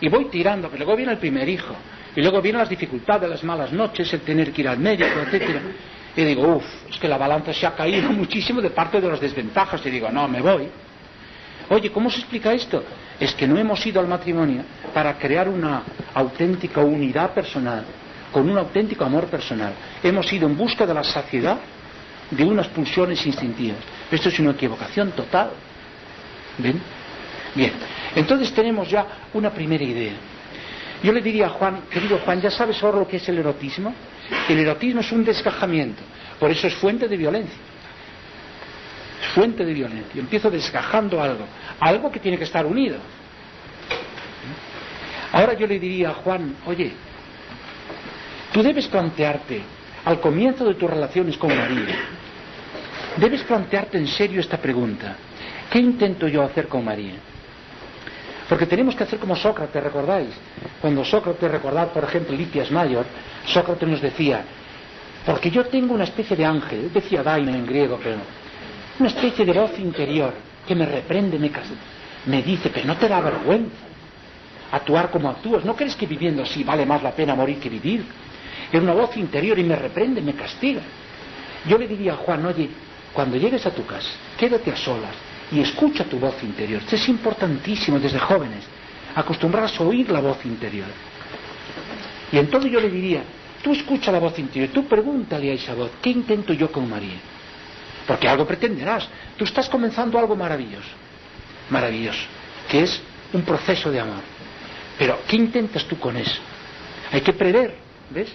Y voy tirando, pero luego viene el primer hijo. Y luego vienen las dificultades, las malas noches, el tener que ir al médico, etcétera. Y digo, uff, es que la balanza se ha caído muchísimo de parte de las desventajas. Y digo, no, me voy. Oye, ¿cómo se explica esto? Es que no hemos ido al matrimonio para crear una auténtica unidad personal, con un auténtico amor personal. Hemos ido en busca de la saciedad de unas pulsiones instintivas. Esto es una equivocación total. ¿Ven? Bien, entonces tenemos ya una primera idea. Yo le diría a Juan, querido Juan, ¿ya sabes ahora lo que es el erotismo? El erotismo es un desgajamiento, por eso es fuente de violencia. Es fuente de violencia. Empiezo desgajando algo, algo que tiene que estar unido. Ahora yo le diría a Juan, oye, tú debes plantearte, al comienzo de tus relaciones con María, debes plantearte en serio esta pregunta. ¿Qué intento yo hacer con María? Porque tenemos que hacer como Sócrates, ¿recordáis? Cuando Sócrates, recordad por ejemplo Litias Mayor, Sócrates nos decía, porque yo tengo una especie de ángel, decía Daime en griego, pero una especie de voz interior que me reprende, me, me dice, pero no te da vergüenza actuar como actúas, ¿no crees que viviendo así vale más la pena morir que vivir? Es una voz interior y me reprende, me castiga. Yo le diría a Juan, oye, cuando llegues a tu casa, quédate a solas, y escucha tu voz interior. Es importantísimo desde jóvenes, acostumbrarse a oír la voz interior. Y entonces yo le diría, tú escucha la voz interior, tú pregúntale a esa voz, ¿qué intento yo con María? Porque algo pretenderás. Tú estás comenzando algo maravilloso, maravilloso, que es un proceso de amor. Pero, ¿qué intentas tú con eso? Hay que prever, ¿ves?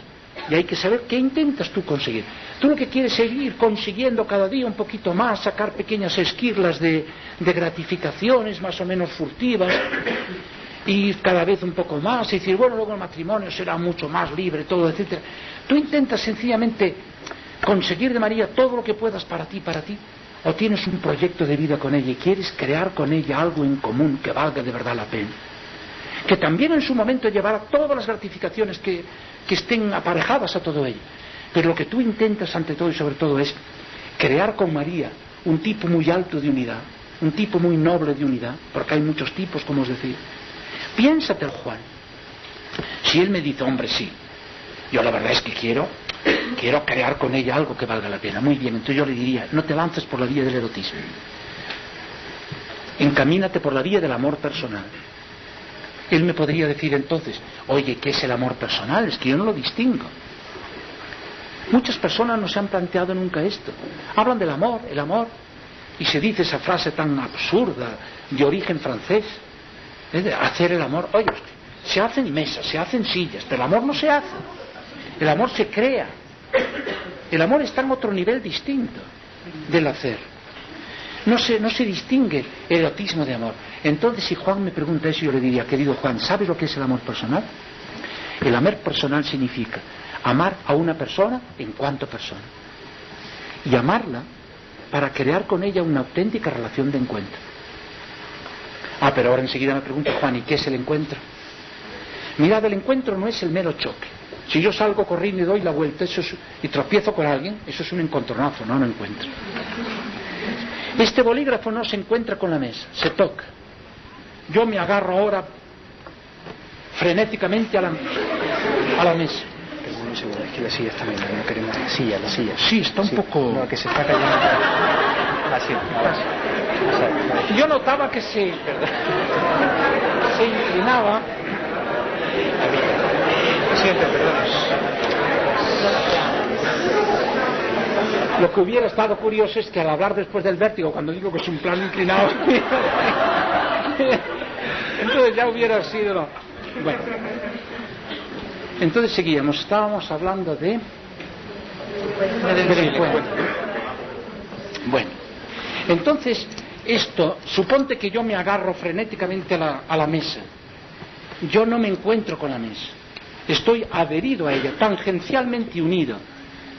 Y hay que saber qué intentas tú conseguir. Tú lo que quieres es seguir consiguiendo cada día un poquito más, sacar pequeñas esquirlas de, gratificaciones más o menos furtivas y cada vez un poco más y decir, bueno, luego el matrimonio será mucho más libre, todo, etcétera. Tú intentas sencillamente conseguir de María todo lo que puedas para ti, para ti, o tienes un proyecto de vida con ella y quieres crear con ella algo en común que valga de verdad la pena. Que también en su momento llevará todas las gratificaciones que estén aparejadas a todo ello. Pero lo que tú intentas ante todo y sobre todo es crear con María un tipo muy alto de unidad, un tipo muy noble de unidad, porque hay muchos tipos, como os decía. Piénsate, Juan. Si él me dice, hombre, sí, yo la verdad es que quiero quiero crear con ella algo que valga la pena. Muy bien, entonces yo le diría, no te lances por la vía del erotismo. Encamínate por la vía del amor personal. Él me podría decir entonces, oye, ¿qué es el amor personal? Es que yo no lo distingo. Muchas personas no se han planteado nunca esto. Hablan del amor, el amor, y se dice esa frase tan absurda de origen francés, de hacer el amor. Oye, se hacen mesas, se hacen sillas, pero el amor no se hace. El amor se crea. El amor está en otro nivel distinto del hacer. No se, no se distingue el erotismo de amor. Entonces, si Juan me pregunta eso, yo le diría, querido Juan, ¿sabes lo que es el amor personal? El amor personal significa amar a una persona en cuanto persona. Y amarla para crear con ella una auténtica relación de encuentro. Ah, pero ahora enseguida me pregunta Juan, ¿y qué es el encuentro? Mirad, el encuentro no es el mero choque. Si yo salgo corriendo y doy la vuelta eso y tropiezo con alguien, eso es un encontronazo, no un encuentro. Este bolígrafo no se encuentra con la mesa, se toca. Yo me agarro ahora frenéticamente a la, a la mesa. Un segundo, es que la silla está bien, no queremos la silla, la silla. Sí, está un Sí, poco... No, que se está cayendo. Así, ahora sí. Exacto. Yo notaba que se, se inclinaba. Siente, perdón. Lo que hubiera estado curioso es que al hablar después del vértigo, cuando digo que es un plano inclinado, entonces ya hubiera sido... Bueno, entonces seguíamos, estábamos hablando de... del encuentro. Bueno, entonces esto, suponte que yo me agarro frenéticamente a la, a la mesa. Yo no me encuentro con la mesa. Estoy adherido a ella, tangencialmente unido,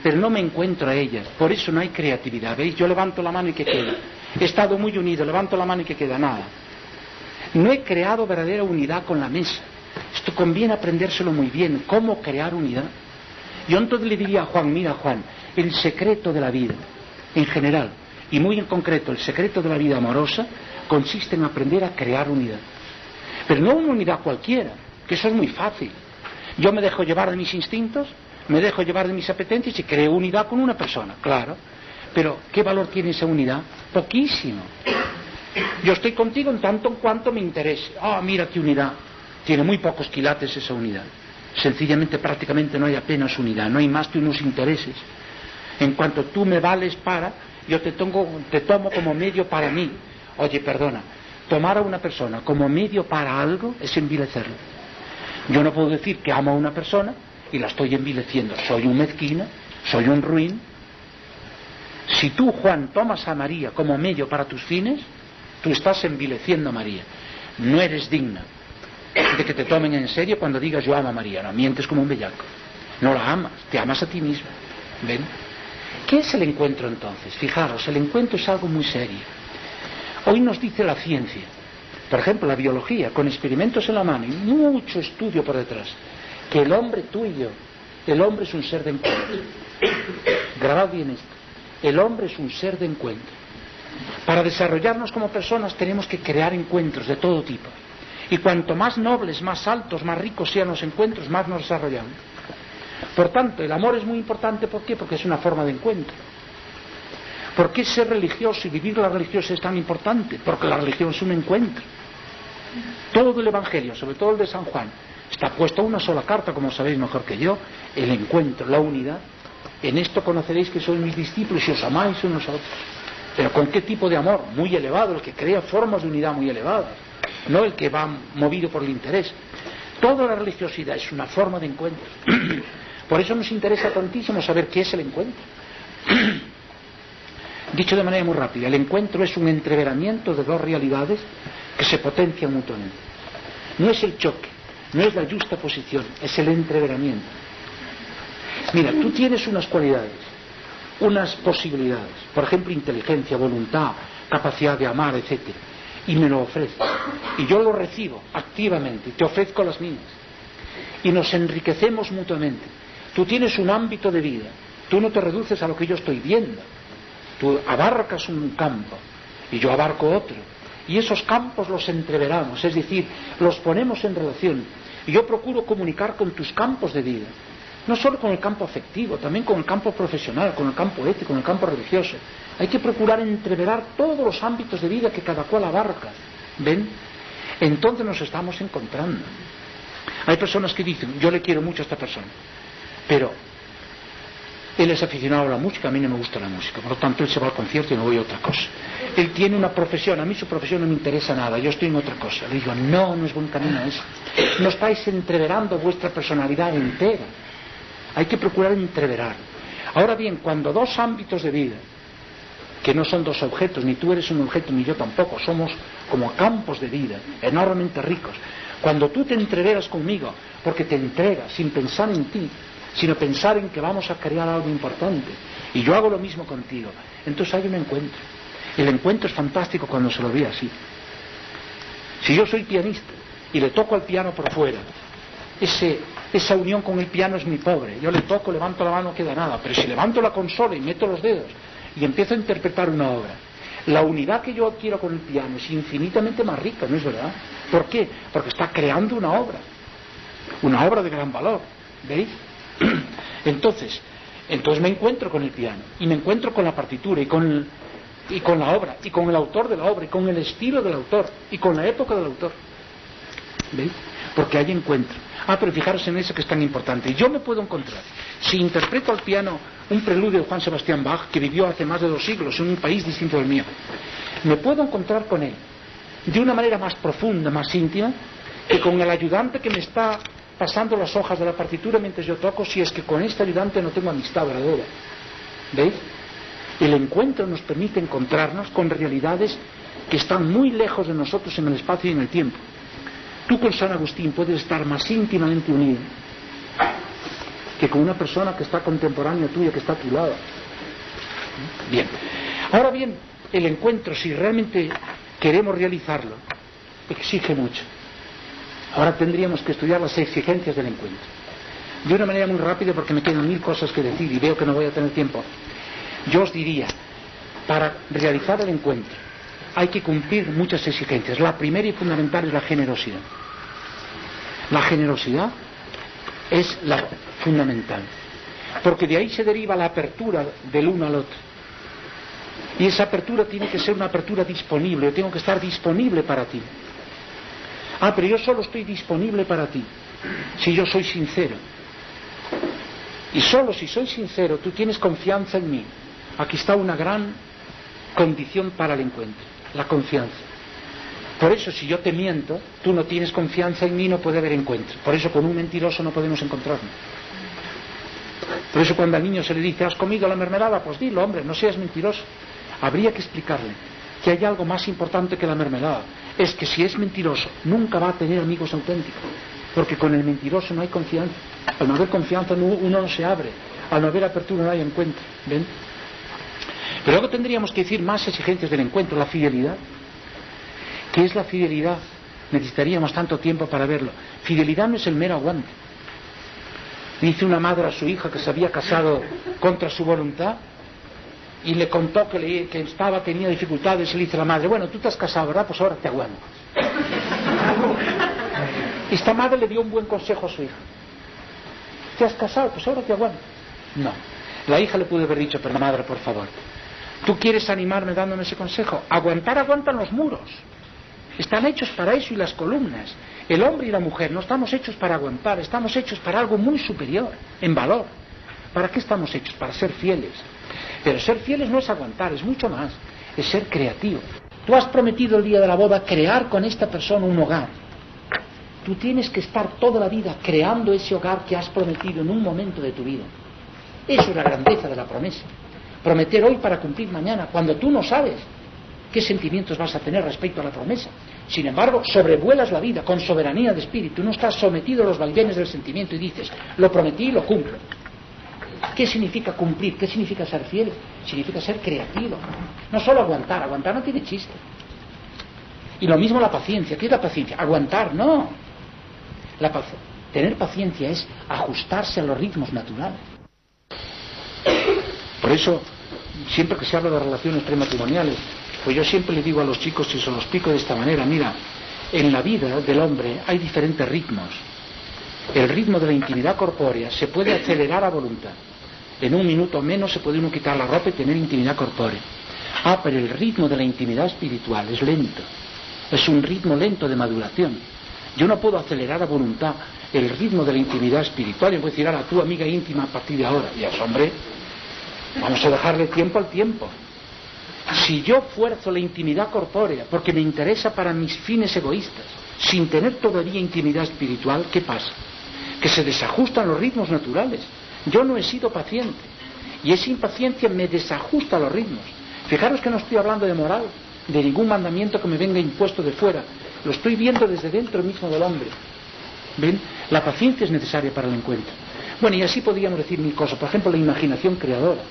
pero no me encuentro a ella. Por eso no hay creatividad. ¿Veis? Yo levanto la mano y que queda. He estado muy unido, levanto la mano y que queda nada. No he creado verdadera unidad con la mesa. Esto conviene aprendérselo muy bien. ¿Cómo crear unidad? Yo entonces le diría a Juan, mira Juan, el secreto de la vida, en general, y muy en concreto, el secreto de la vida amorosa, consiste en aprender a crear unidad. Pero no una unidad cualquiera, que eso es muy fácil. Yo me dejo llevar de mis instintos, me dejo llevar de mis apetencias y creo unidad con una persona, claro. Pero, ¿qué valor tiene esa unidad? Poquísimo. Yo estoy contigo en tanto en cuanto me interese. Ah, mira qué unidad. Tiene muy pocos quilates esa unidad. Sencillamente, prácticamente no hay apenas unidad, no hay más que unos intereses. En cuanto tú me vales para, yo te, tomo, como medio para mí. Oye, perdona, tomar a una persona como medio para algo es envilecerlo. Yo no puedo decir que amo a una persona y la estoy envileciendo. Soy un mezquino, soy un ruin. Si tú, Juan, tomas a María como medio para tus fines, tú estás envileciendo a María. No eres digna de que te tomen en serio cuando digas yo amo a María. No, mientes como un bellaco. No la amas, te amas a ti mismo. ¿Ven? ¿Qué es el encuentro entonces? Fijaros, el encuentro es algo muy serio. Hoy nos dice la ciencia, por ejemplo la biología, con experimentos en la mano y mucho estudio por detrás, que el hombre tuyo, el hombre es un ser de encuentro. Grabad bien esto. El hombre es un ser de encuentro. Para desarrollarnos como personas tenemos que crear encuentros de todo tipo. Y cuanto más nobles, más altos, más ricos sean los encuentros, más nos desarrollamos. Por tanto, el amor es muy importante, ¿por qué? Porque es una forma de encuentro. ¿Por qué ser religioso y vivir la religiosa es tan importante? Porque la religión es un encuentro. Todo el Evangelio, sobre todo el de San Juan, está puesto a una sola carta, como sabéis mejor que yo, el encuentro, la unidad. En esto conoceréis que sois mis discípulos y os amáis unos a otros. Pero ¿con qué tipo de amor? Muy elevado, el que crea formas de unidad muy elevadas, no el que va movido por el interés. Toda la religiosidad es una forma de encuentro. Por eso nos interesa tantísimo saber qué es el encuentro. Dicho de manera muy rápida, el encuentro es un entreveramiento de dos realidades que se potencian mutuamente. No es el choque, no es la justa posición, es el entreveramiento. Mira, tú tienes unas cualidades, unas posibilidades, por ejemplo, inteligencia, voluntad, capacidad de amar, etc. Y me lo ofreces. Y yo lo recibo activamente, te ofrezco las mías. Y nos enriquecemos mutuamente. Tú tienes un ámbito de vida, tú no te reduces a lo que yo estoy viendo. Tú abarcas un campo y yo abarco otro. Y esos campos los entreveramos, es decir, los ponemos en relación. Y yo procuro comunicar con tus campos de vida. No solo con el campo afectivo, también con el campo profesional, con el campo ético, con el campo religioso. Hay que procurar entreverar todos los ámbitos de vida que cada cual abarca. ¿Ven? Entonces nos estamos encontrando. Hay personas que dicen, yo le quiero mucho a esta persona, pero él es aficionado a la música, a mí no me gusta la música, por lo tanto él se va al concierto y no voy a otra cosa. Él tiene una profesión, a mí su profesión no me interesa nada, yo estoy en otra cosa. Le digo, no, no es buen camino eso. No estáis entreverando vuestra personalidad entera. Hay que procurar entreverar. Ahora bien, cuando dos ámbitos de vida, que no son dos objetos, ni tú eres un objeto ni yo tampoco, somos como campos de vida, enormemente ricos. Cuando tú te entreveras conmigo, porque te entregas sin pensar en ti, sino pensar en que vamos a crear algo importante. Y yo hago lo mismo contigo. Entonces hay un encuentro. El encuentro es fantástico cuando se lo ve así. Si yo soy pianista y le toco al piano por fuera, ese, esa unión con el piano es mi pobre. Yo le toco, levanto la mano, no queda nada. Pero si levanto la consola y meto los dedos y empiezo a interpretar una obra, la unidad que yo adquiero con el piano es infinitamente más rica, ¿no es verdad? ¿Por qué? Porque está creando una obra. Una obra de gran valor. ¿Veis? Entonces, entonces me encuentro con el piano y me encuentro con la partitura y con, y con la obra y con el autor de la obra y con el estilo del autor y con la época del autor. ¿Veis? Porque hay encuentro. Ah, pero fijaros en eso que es tan importante. Yo me puedo encontrar, si interpreto al piano un preludio de Juan Sebastián Bach, que vivió hace más de dos siglos en un país distinto del mío, me puedo encontrar con él de una manera más profunda, más íntima, que con el ayudante que me está pasando las hojas de la partitura mientras yo toco, si es que con este ayudante no tengo amistad verdadera. ¿Veis? El encuentro nos permite encontrarnos con realidades que están muy lejos de nosotros en el espacio y en el tiempo. Tú con San Agustín puedes estar más íntimamente unido que con una persona que está contemporánea tuya, que está a tu lado. Bien. Ahora bien, el encuentro, si realmente queremos realizarlo, exige mucho. Ahora tendríamos que estudiar las exigencias del encuentro. De una manera muy rápida porque me quedan mil cosas que decir y veo que no voy a tener tiempo. Yo os diría, para realizar el encuentro hay que cumplir muchas exigencias. La primera y fundamental es la generosidad. La generosidad es la fundamental. Porque de ahí se deriva la apertura del uno al otro. Y esa apertura tiene que ser una apertura disponible. Yo tengo que estar disponible para ti. Ah, pero yo solo estoy disponible para ti si yo soy sincero. Y solo si soy sincero, tú tienes confianza en mí. Aquí está una gran condición para el encuentro, la confianza. Por eso, si yo te miento, tú no tienes confianza en mí, no puede haber encuentro. Por eso, con un mentiroso no podemos encontrarnos. Por eso, cuando al niño se le dice, ¿has comido la mermelada? Pues dilo, hombre, no seas mentiroso. Habría que explicarle que hay algo más importante que la mermelada. Es que si es mentiroso, nunca va a tener amigos auténticos. Porque con el mentiroso no hay confianza. Al no haber confianza uno no se abre. Al no haber apertura no hay encuentro. ¿Ven? Pero luego tendríamos que decir más exigencias del encuentro, la fidelidad. ¿Qué es la fidelidad? Necesitaríamos tanto tiempo para verlo. Fidelidad no es el mero aguante. Dice una madre a su hija que se había casado contra su voluntad y le contó que, que estaba, tenía dificultades, y le dice la madre, bueno, tú te has casado, ¿verdad? Pues ahora te aguanto. Esta madre le dio un buen consejo a su hija. ¿Te has casado? Pues ahora te aguanto. No. La hija le pudo haber dicho, pero madre, por favor, ¿tú quieres animarme dándome ese consejo? Aguantar aguantan los muros. Están hechos para eso y las columnas. El hombre y la mujer no estamos hechos para aguantar, estamos hechos para algo muy superior, en valor. ¿Para qué estamos hechos? Para ser fieles. Pero ser fieles no es aguantar, es mucho más, es ser creativo. Tú has prometido el día de la boda crear con esta persona un hogar. Tú tienes que estar toda la vida creando ese hogar que has prometido en un momento de tu vida. Eso es la grandeza de la promesa. Prometer hoy para cumplir mañana, cuando tú no sabes qué sentimientos vas a tener respecto a la promesa. Sin embargo, sobrevuelas la vida con soberanía de espíritu, no estás sometido a los vaivenes del sentimiento y dices, lo prometí y lo cumplo. ¿Qué significa cumplir? ¿Qué significa ser fiel? Significa ser creativo. No solo aguantar, aguantar no tiene chiste. Y lo mismo la paciencia. ¿Qué es la paciencia? Aguantar, no. Tener paciencia es ajustarse a los ritmos naturales. Por eso, siempre que se habla de relaciones prematrimoniales, pues yo siempre le digo a los chicos y se los explico de esta manera, mira, en la vida del hombre hay diferentes ritmos. el ritmo de la intimidad corpórea se puede acelerar a voluntad. En un minuto menos se puede uno quitar la ropa y tener intimidad corpórea. Ah, pero el ritmo de la intimidad espiritual es lento. Es un ritmo lento de maduración. Yo no puedo acelerar a voluntad el ritmo de la intimidad espiritual. Y puedo decir, a tu amiga íntima a partir de ahora. Y es, hombre, vamos a dejarle tiempo al tiempo. Si yo fuerzo la intimidad corpórea porque me interesa para mis fines egoístas, sin tener todavía intimidad espiritual, ¿qué pasa? Que se desajustan los ritmos naturales. Yo no he sido paciente. Y esa impaciencia me desajusta los ritmos. Fijaros que no estoy hablando de moral, de ningún mandamiento que me venga impuesto de fuera. Lo estoy viendo desde dentro mismo del hombre. ¿Ven? La paciencia es necesaria para el encuentro. Bueno, y así podríamos decir mil cosas. Por ejemplo, la imaginación creadora.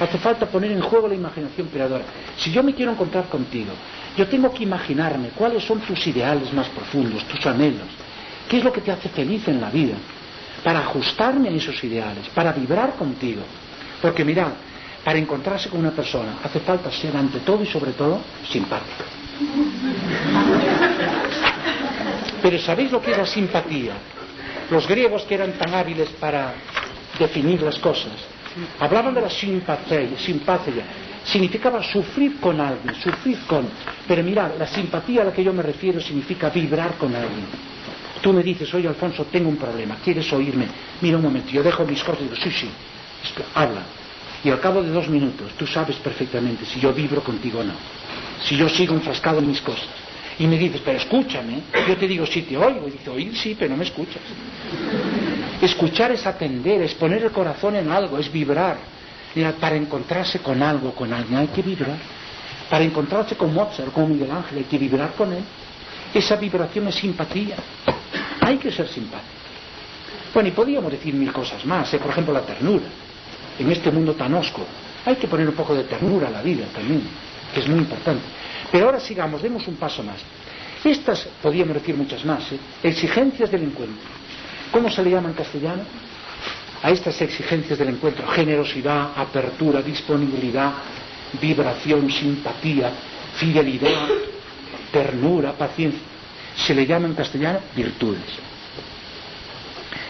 Hace falta poner en juego la imaginación creadora. Si yo me quiero encontrar contigo, yo tengo que imaginarme cuáles son tus ideales más profundos, tus anhelos, qué es lo que te hace feliz en la vida, para ajustarme a esos ideales, para vibrar contigo. Porque mirad, para encontrarse con una persona hace falta ser ante todo y sobre todo simpático. Pero ¿sabéis lo que es la simpatía? Los griegos que eran tan hábiles para definir las cosas, hablaban de la simpatía, simpatía. Significaba sufrir con alguien, sufrir con... Pero mirad, la simpatía a la que yo me refiero significa vibrar con alguien. Tú me dices, oye Alfonso, tengo un problema, ¿quieres oírme? Mira un momento, yo dejo mis cosas y digo, sí, sí, habla. Y al cabo de dos minutos tú sabes perfectamente si yo vibro contigo o no. Si yo sigo enfrascado en mis cosas. Y me dices, pero escúchame. Yo te digo, sí te oigo. Y dice, oír sí, pero no me escuchas. Escuchar es atender, es poner el corazón en algo, es vibrar. Para encontrarse con algo, con alguien, hay que vibrar. Para encontrarse con Mozart, con Miguel Ángel, hay que vibrar con él. Esa vibración es simpatía. Hay que ser simpático. Bueno, y podríamos decir mil cosas más. ¿eh? Por ejemplo, la ternura en este mundo tan osco. Hay que poner un poco de ternura a la vida también, que es muy importante. Pero ahora sigamos, demos un paso más. Estas, podríamos decir muchas más, ¿eh? exigencias del encuentro. ¿Cómo se le llama en castellano? A estas exigencias del encuentro, generosidad, apertura, disponibilidad, vibración, simpatía, fidelidad, ternura, paciencia. Se le llama en castellano virtudes.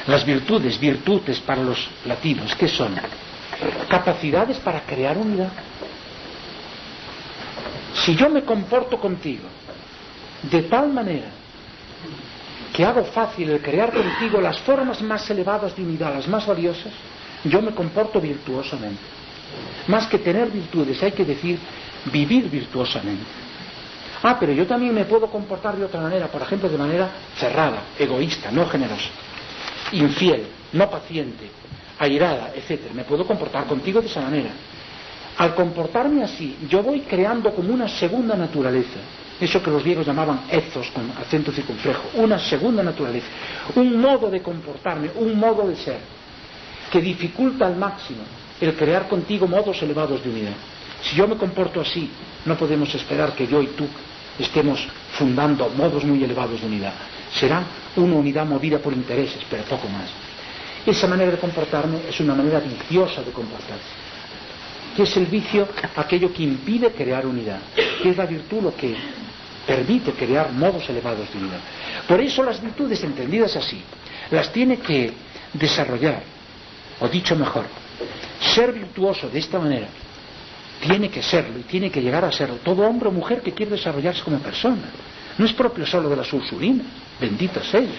Las virtudes, virtudes para los latinos, ¿qué son? capacidades para crear unidad. Si yo me comporto contigo de tal manera que hago fácil el crear contigo las formas más elevadas de unidad, las más valiosas, yo me comporto virtuosamente. Más que tener virtudes, hay que decir vivir virtuosamente. Ah, pero yo también me puedo comportar de otra manera, por ejemplo, de manera cerrada, egoísta, no generosa, infiel, no paciente, airada, etc. Me puedo comportar contigo de esa manera. Al comportarme así, yo voy creando como una segunda naturaleza, eso que los griegos llamaban ethos con acento circunflejo, una segunda naturaleza, un modo de comportarme, un modo de ser, que dificulta al máximo el crear contigo modos elevados de unidad. Si yo me comporto así, no podemos esperar que yo y tú estemos fundando modos muy elevados de unidad. Será una unidad movida por intereses, pero poco más. Esa manera de comportarme es una manera viciosa de comportarse. ¿Qué es el vicio? Aquello que impide crear unidad. ¿Qué es la virtud? Lo que permite crear modos elevados de unidad. Por eso las virtudes entendidas así, las tiene que desarrollar, o dicho mejor, ser virtuoso de esta manera, tiene que serlo y tiene que llegar a serlo todo hombre o mujer que quiere desarrollarse como persona. No es propio solo de las ursulinas, benditas ellas.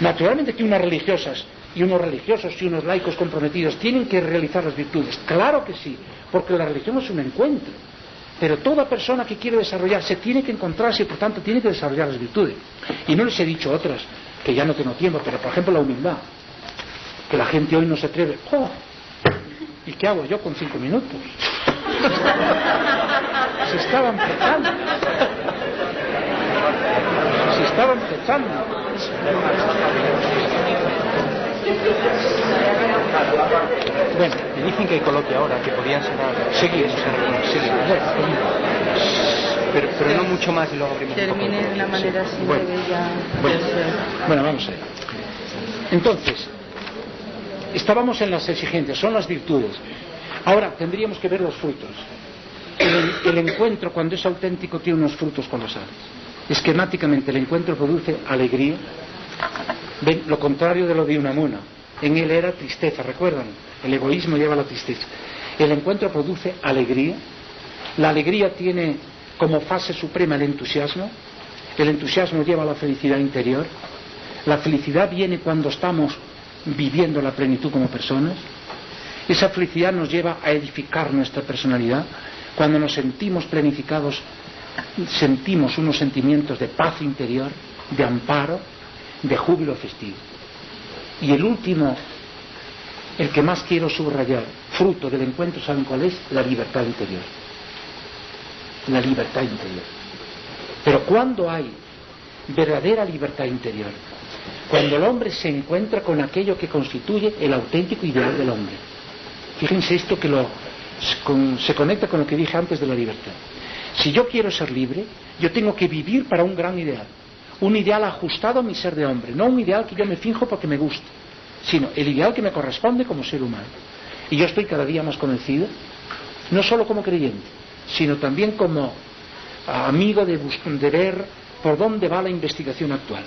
Naturalmente que unas religiosas y unos religiosos y unos laicos comprometidos tienen que realizar las virtudes. Claro que sí, porque la religión es un encuentro. Pero toda persona que quiere desarrollarse tiene que encontrarse y por tanto tiene que desarrollar las virtudes. Y no les he dicho otras, que ya no tengo tiempo, pero por ejemplo la humildad. Que la gente hoy no se atreve. ¡Oh! ¿Y qué hago yo con cinco minutos? Se estaban empezando. Se estaban empezando. Bueno, me dicen que hay coloquio ahora, que podían ser Seguir, seguir. Pero, pero no mucho más y luego abrimos Termine de una manera así Bueno. Bueno, bueno, vamos a ver. Entonces, estábamos en las exigencias, son las virtudes. Ahora tendríamos que ver los frutos. El, el encuentro, cuando es auténtico, tiene unos frutos colosales. Esquemáticamente, el encuentro produce alegría, lo contrario de lo de Unamuno. En él era tristeza, recuerdan. El egoísmo lleva a la tristeza. El encuentro produce alegría. La alegría tiene como fase suprema el entusiasmo. El entusiasmo lleva a la felicidad interior. La felicidad viene cuando estamos viviendo la plenitud como personas. Esa felicidad nos lleva a edificar nuestra personalidad. Cuando nos sentimos planificados, sentimos unos sentimientos de paz interior, de amparo, de júbilo festivo. Y el último, el que más quiero subrayar, fruto del encuentro, ¿saben cuál es? La libertad interior. La libertad interior. Pero cuando hay verdadera libertad interior, cuando el hombre se encuentra con aquello que constituye el auténtico ideal del hombre. Fíjense esto que se conecta con lo que dije antes de la libertad. Si yo quiero ser libre, yo tengo que vivir para un gran ideal un ideal ajustado a mi ser de hombre, no un ideal que yo me finjo porque me gusta, sino el ideal que me corresponde como ser humano. Y yo estoy cada día más convencido, no solo como creyente, sino también como amigo de, de ver por dónde va la investigación actual.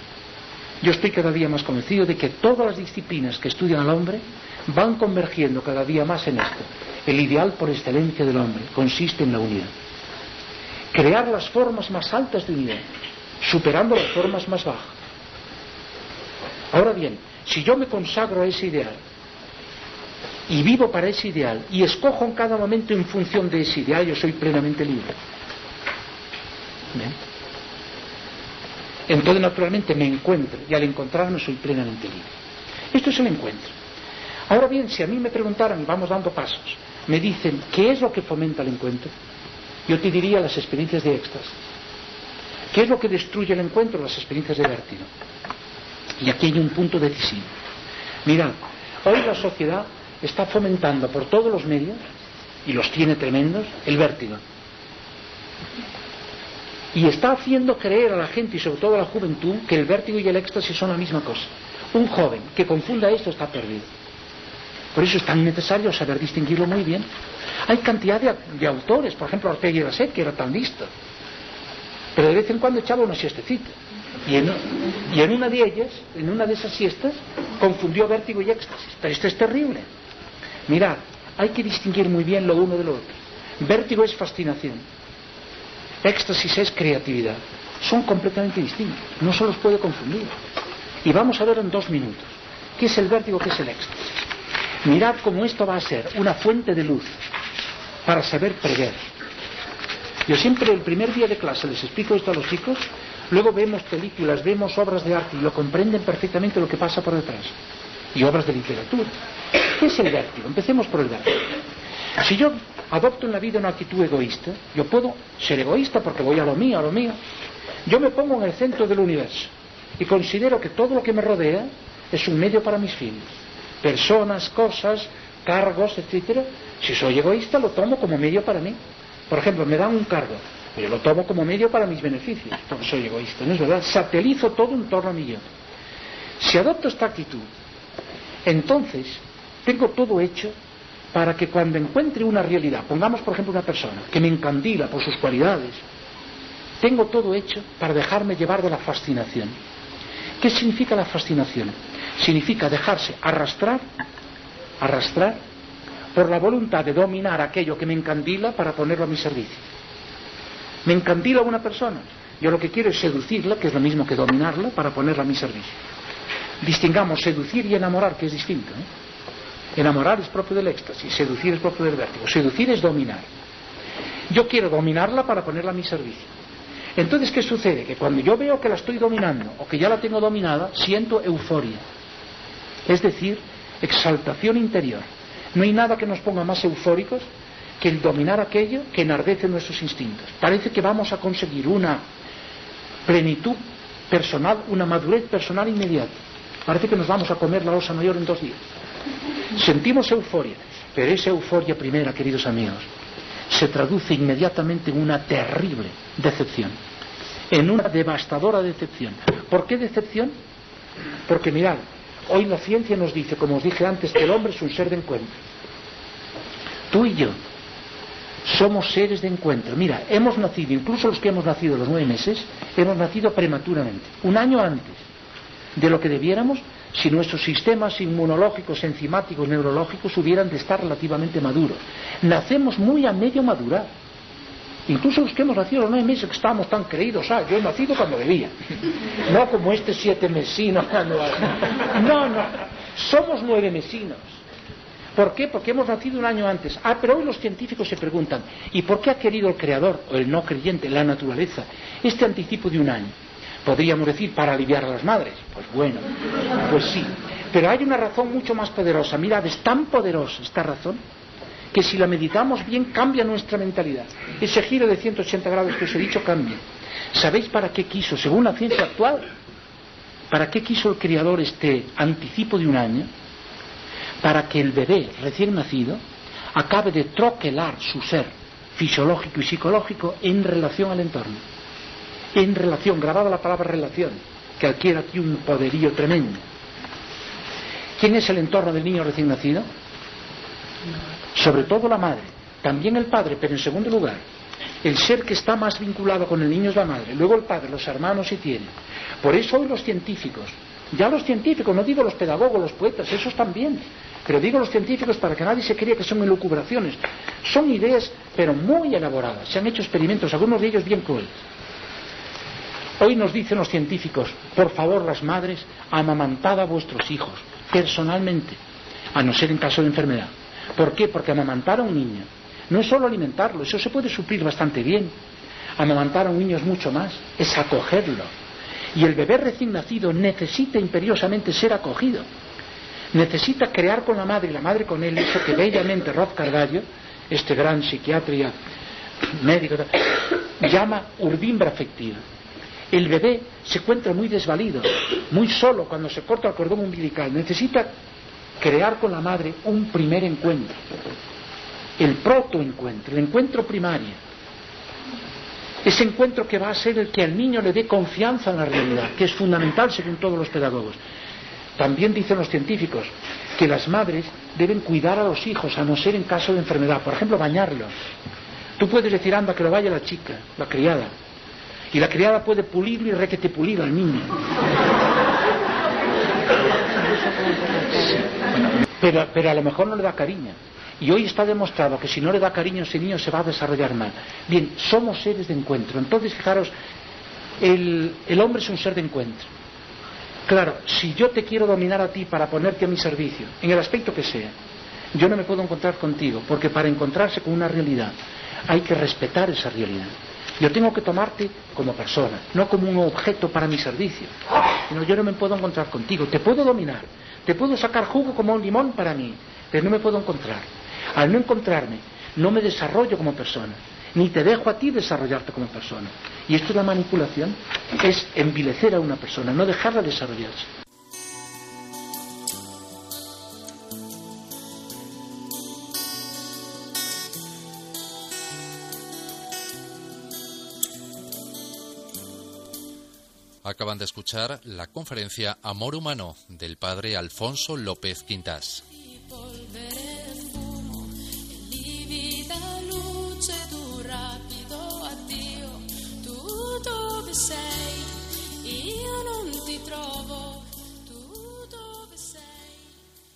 Yo estoy cada día más convencido de que todas las disciplinas que estudian al hombre van convergiendo cada día más en esto. El ideal por excelencia del hombre consiste en la unidad. Crear las formas más altas de unidad superando las formas más bajas. Ahora bien, si yo me consagro a ese ideal y vivo para ese ideal y escojo en cada momento en función de ese ideal, yo soy plenamente libre. Entonces, naturalmente, me encuentro y al encontrarme soy plenamente libre. Esto es el encuentro. Ahora bien, si a mí me preguntaran, y vamos dando pasos, me dicen, ¿qué es lo que fomenta el encuentro? Yo te diría las experiencias de éxtasis. ¿Qué es lo que destruye el encuentro? Las experiencias de vértigo. Y aquí hay un punto decisivo. Mirad, hoy la sociedad está fomentando por todos los medios, y los tiene tremendos, el vértigo. Y está haciendo creer a la gente y sobre todo a la juventud que el vértigo y el éxtasis son la misma cosa. Un joven que confunda esto está perdido. Por eso es tan necesario saber distinguirlo muy bien. Hay cantidad de, autores, por ejemplo Ortega y Gasset, que era tan listo, pero de vez en cuando echaba una siestecita. Y en, una de ellas, en una de esas siestas, confundió vértigo y éxtasis. Pero esto es terrible. Mirad, hay que distinguir muy bien lo uno de lo otro. Vértigo es fascinación. Éxtasis es creatividad. Son completamente distintos. No se los puede confundir. Y vamos a ver en dos minutos. ¿Qué es el vértigo? ¿Qué es el éxtasis? Mirad cómo esto va a ser una fuente de luz para saber prever yo siempre el primer día de clase les explico esto a los chicos, luego vemos películas, vemos obras de arte y lo comprenden perfectamente lo que pasa por detrás. Y obras de literatura. ¿Qué es el vértigo? Empecemos por el vértigo. Si yo adopto en la vida una actitud egoísta, yo puedo ser egoísta porque voy a lo mío, a lo mío. Yo me pongo en el centro del universo y considero que todo lo que me rodea es un medio para mis fines. Personas, cosas, cargos, etc. Si soy egoísta, lo tomo como medio para mí. Por ejemplo, me dan un cargo, yo lo tomo como medio para mis beneficios, soy egoísta, ¿no es verdad? Satelizo todo en torno a mí yo. Si adopto esta actitud, entonces tengo todo hecho para que cuando encuentre una realidad, pongamos por ejemplo una persona que me encandila por sus cualidades, tengo todo hecho para dejarme llevar de la fascinación. ¿Qué significa la fascinación? Significa dejarse arrastrar, arrastrar por la voluntad de dominar aquello que me encandila para ponerlo a mi servicio. Me encandila una persona. Yo lo que quiero es seducirla, que es lo mismo que dominarla, para ponerla a mi servicio. Distingamos seducir y enamorar, que es distinto. ¿eh? Enamorar es propio del éxtasis, seducir es propio del vértigo. Seducir es dominar. Yo quiero dominarla para ponerla a mi servicio. Entonces, ¿qué sucede? Que cuando yo veo que la estoy dominando o que ya la tengo dominada, siento euforia. Es decir, exaltación interior. No hay nada que nos ponga más eufóricos que el dominar aquello que enardece nuestros instintos. Parece que vamos a conseguir una plenitud personal, una madurez personal inmediata. Parece que nos vamos a comer la osa mayor en dos días. Sentimos euforia, pero esa euforia primera, queridos amigos, se traduce inmediatamente en una terrible decepción, en una devastadora decepción. ¿Por qué decepción? Porque mirad, Hoy la ciencia nos dice, como os dije antes, que el hombre es un ser de encuentro. Tú y yo somos seres de encuentro. Mira, hemos nacido, incluso los que hemos nacido los nueve meses, hemos nacido prematuramente, un año antes. de lo que debiéramos si nuestros sistemas inmunológicos, enzimáticos, neurológicos hubieran de estar relativamente maduros. Nacemos muy a medio madurar. Incluso los que hemos nacido los nueve meses que estábamos tan creídos, ah, yo he nacido cuando bebía. No como este siete mesino. No, no. Somos nueve mesinos. ¿Por qué? Porque hemos nacido un año antes. Ah, pero hoy los científicos se preguntan, ¿y por qué ha querido el creador, o el no creyente, la naturaleza, este anticipo de un año? Podríamos decir para aliviar a las madres. Pues bueno, pues sí. Pero hay una razón mucho más poderosa. Mirad, es tan poderosa esta razón que si la meditamos bien cambia nuestra mentalidad. Ese giro de 180 grados que os he dicho cambia. ¿Sabéis para qué quiso, según la ciencia actual, para qué quiso el Creador este anticipo de un año? Para que el bebé recién nacido acabe de troquelar su ser fisiológico y psicológico en relación al entorno. En relación, grabada la palabra relación, que adquiere aquí un poderío tremendo. ¿Quién es el entorno del niño recién nacido? Sobre todo la madre, también el padre, pero en segundo lugar, el ser que está más vinculado con el niño es la madre, luego el padre, los hermanos y tiene. Por eso hoy los científicos, ya los científicos, no digo los pedagogos, los poetas, esos también, pero digo los científicos para que nadie se crea que son elucubraciones, son ideas pero muy elaboradas, se han hecho experimentos, algunos de ellos bien crueles. Hoy nos dicen los científicos, por favor las madres, amamantad a vuestros hijos, personalmente, a no ser en caso de enfermedad. ¿Por qué? Porque amamantar a un niño no es solo alimentarlo, eso se puede suplir bastante bien. Amamantar a un niño es mucho más, es acogerlo. Y el bebé recién nacido necesita imperiosamente ser acogido. Necesita crear con la madre y la madre con él eso que bellamente Rob Cargallo, este gran psiquiatra médico, llama urbimbra afectiva. El bebé se encuentra muy desvalido, muy solo cuando se corta el cordón umbilical. Necesita crear con la madre un primer encuentro, el protoencuentro, el encuentro primario. Ese encuentro que va a ser el que al niño le dé confianza en la realidad, que es fundamental según todos los pedagogos. También dicen los científicos que las madres deben cuidar a los hijos, a no ser en caso de enfermedad. Por ejemplo, bañarlos. Tú puedes decir, anda, que lo vaya la chica, la criada. Y la criada puede pulirlo y requete pulir al niño. Pero, pero a lo mejor no le da cariño. Y hoy está demostrado que si no le da cariño ese niño se va a desarrollar mal. Bien, somos seres de encuentro. Entonces, fijaros, el, el hombre es un ser de encuentro. Claro, si yo te quiero dominar a ti para ponerte a mi servicio, en el aspecto que sea, yo no me puedo encontrar contigo, porque para encontrarse con una realidad hay que respetar esa realidad. Yo tengo que tomarte como persona, no como un objeto para mi servicio. No, yo no me puedo encontrar contigo. Te puedo dominar, te puedo sacar jugo como un limón para mí, pero no me puedo encontrar. Al no encontrarme, no me desarrollo como persona, ni te dejo a ti desarrollarte como persona. Y esto es la manipulación, es envilecer a una persona, no dejarla desarrollarse. Acaban de escuchar la conferencia Amor Humano del padre Alfonso López Quintas.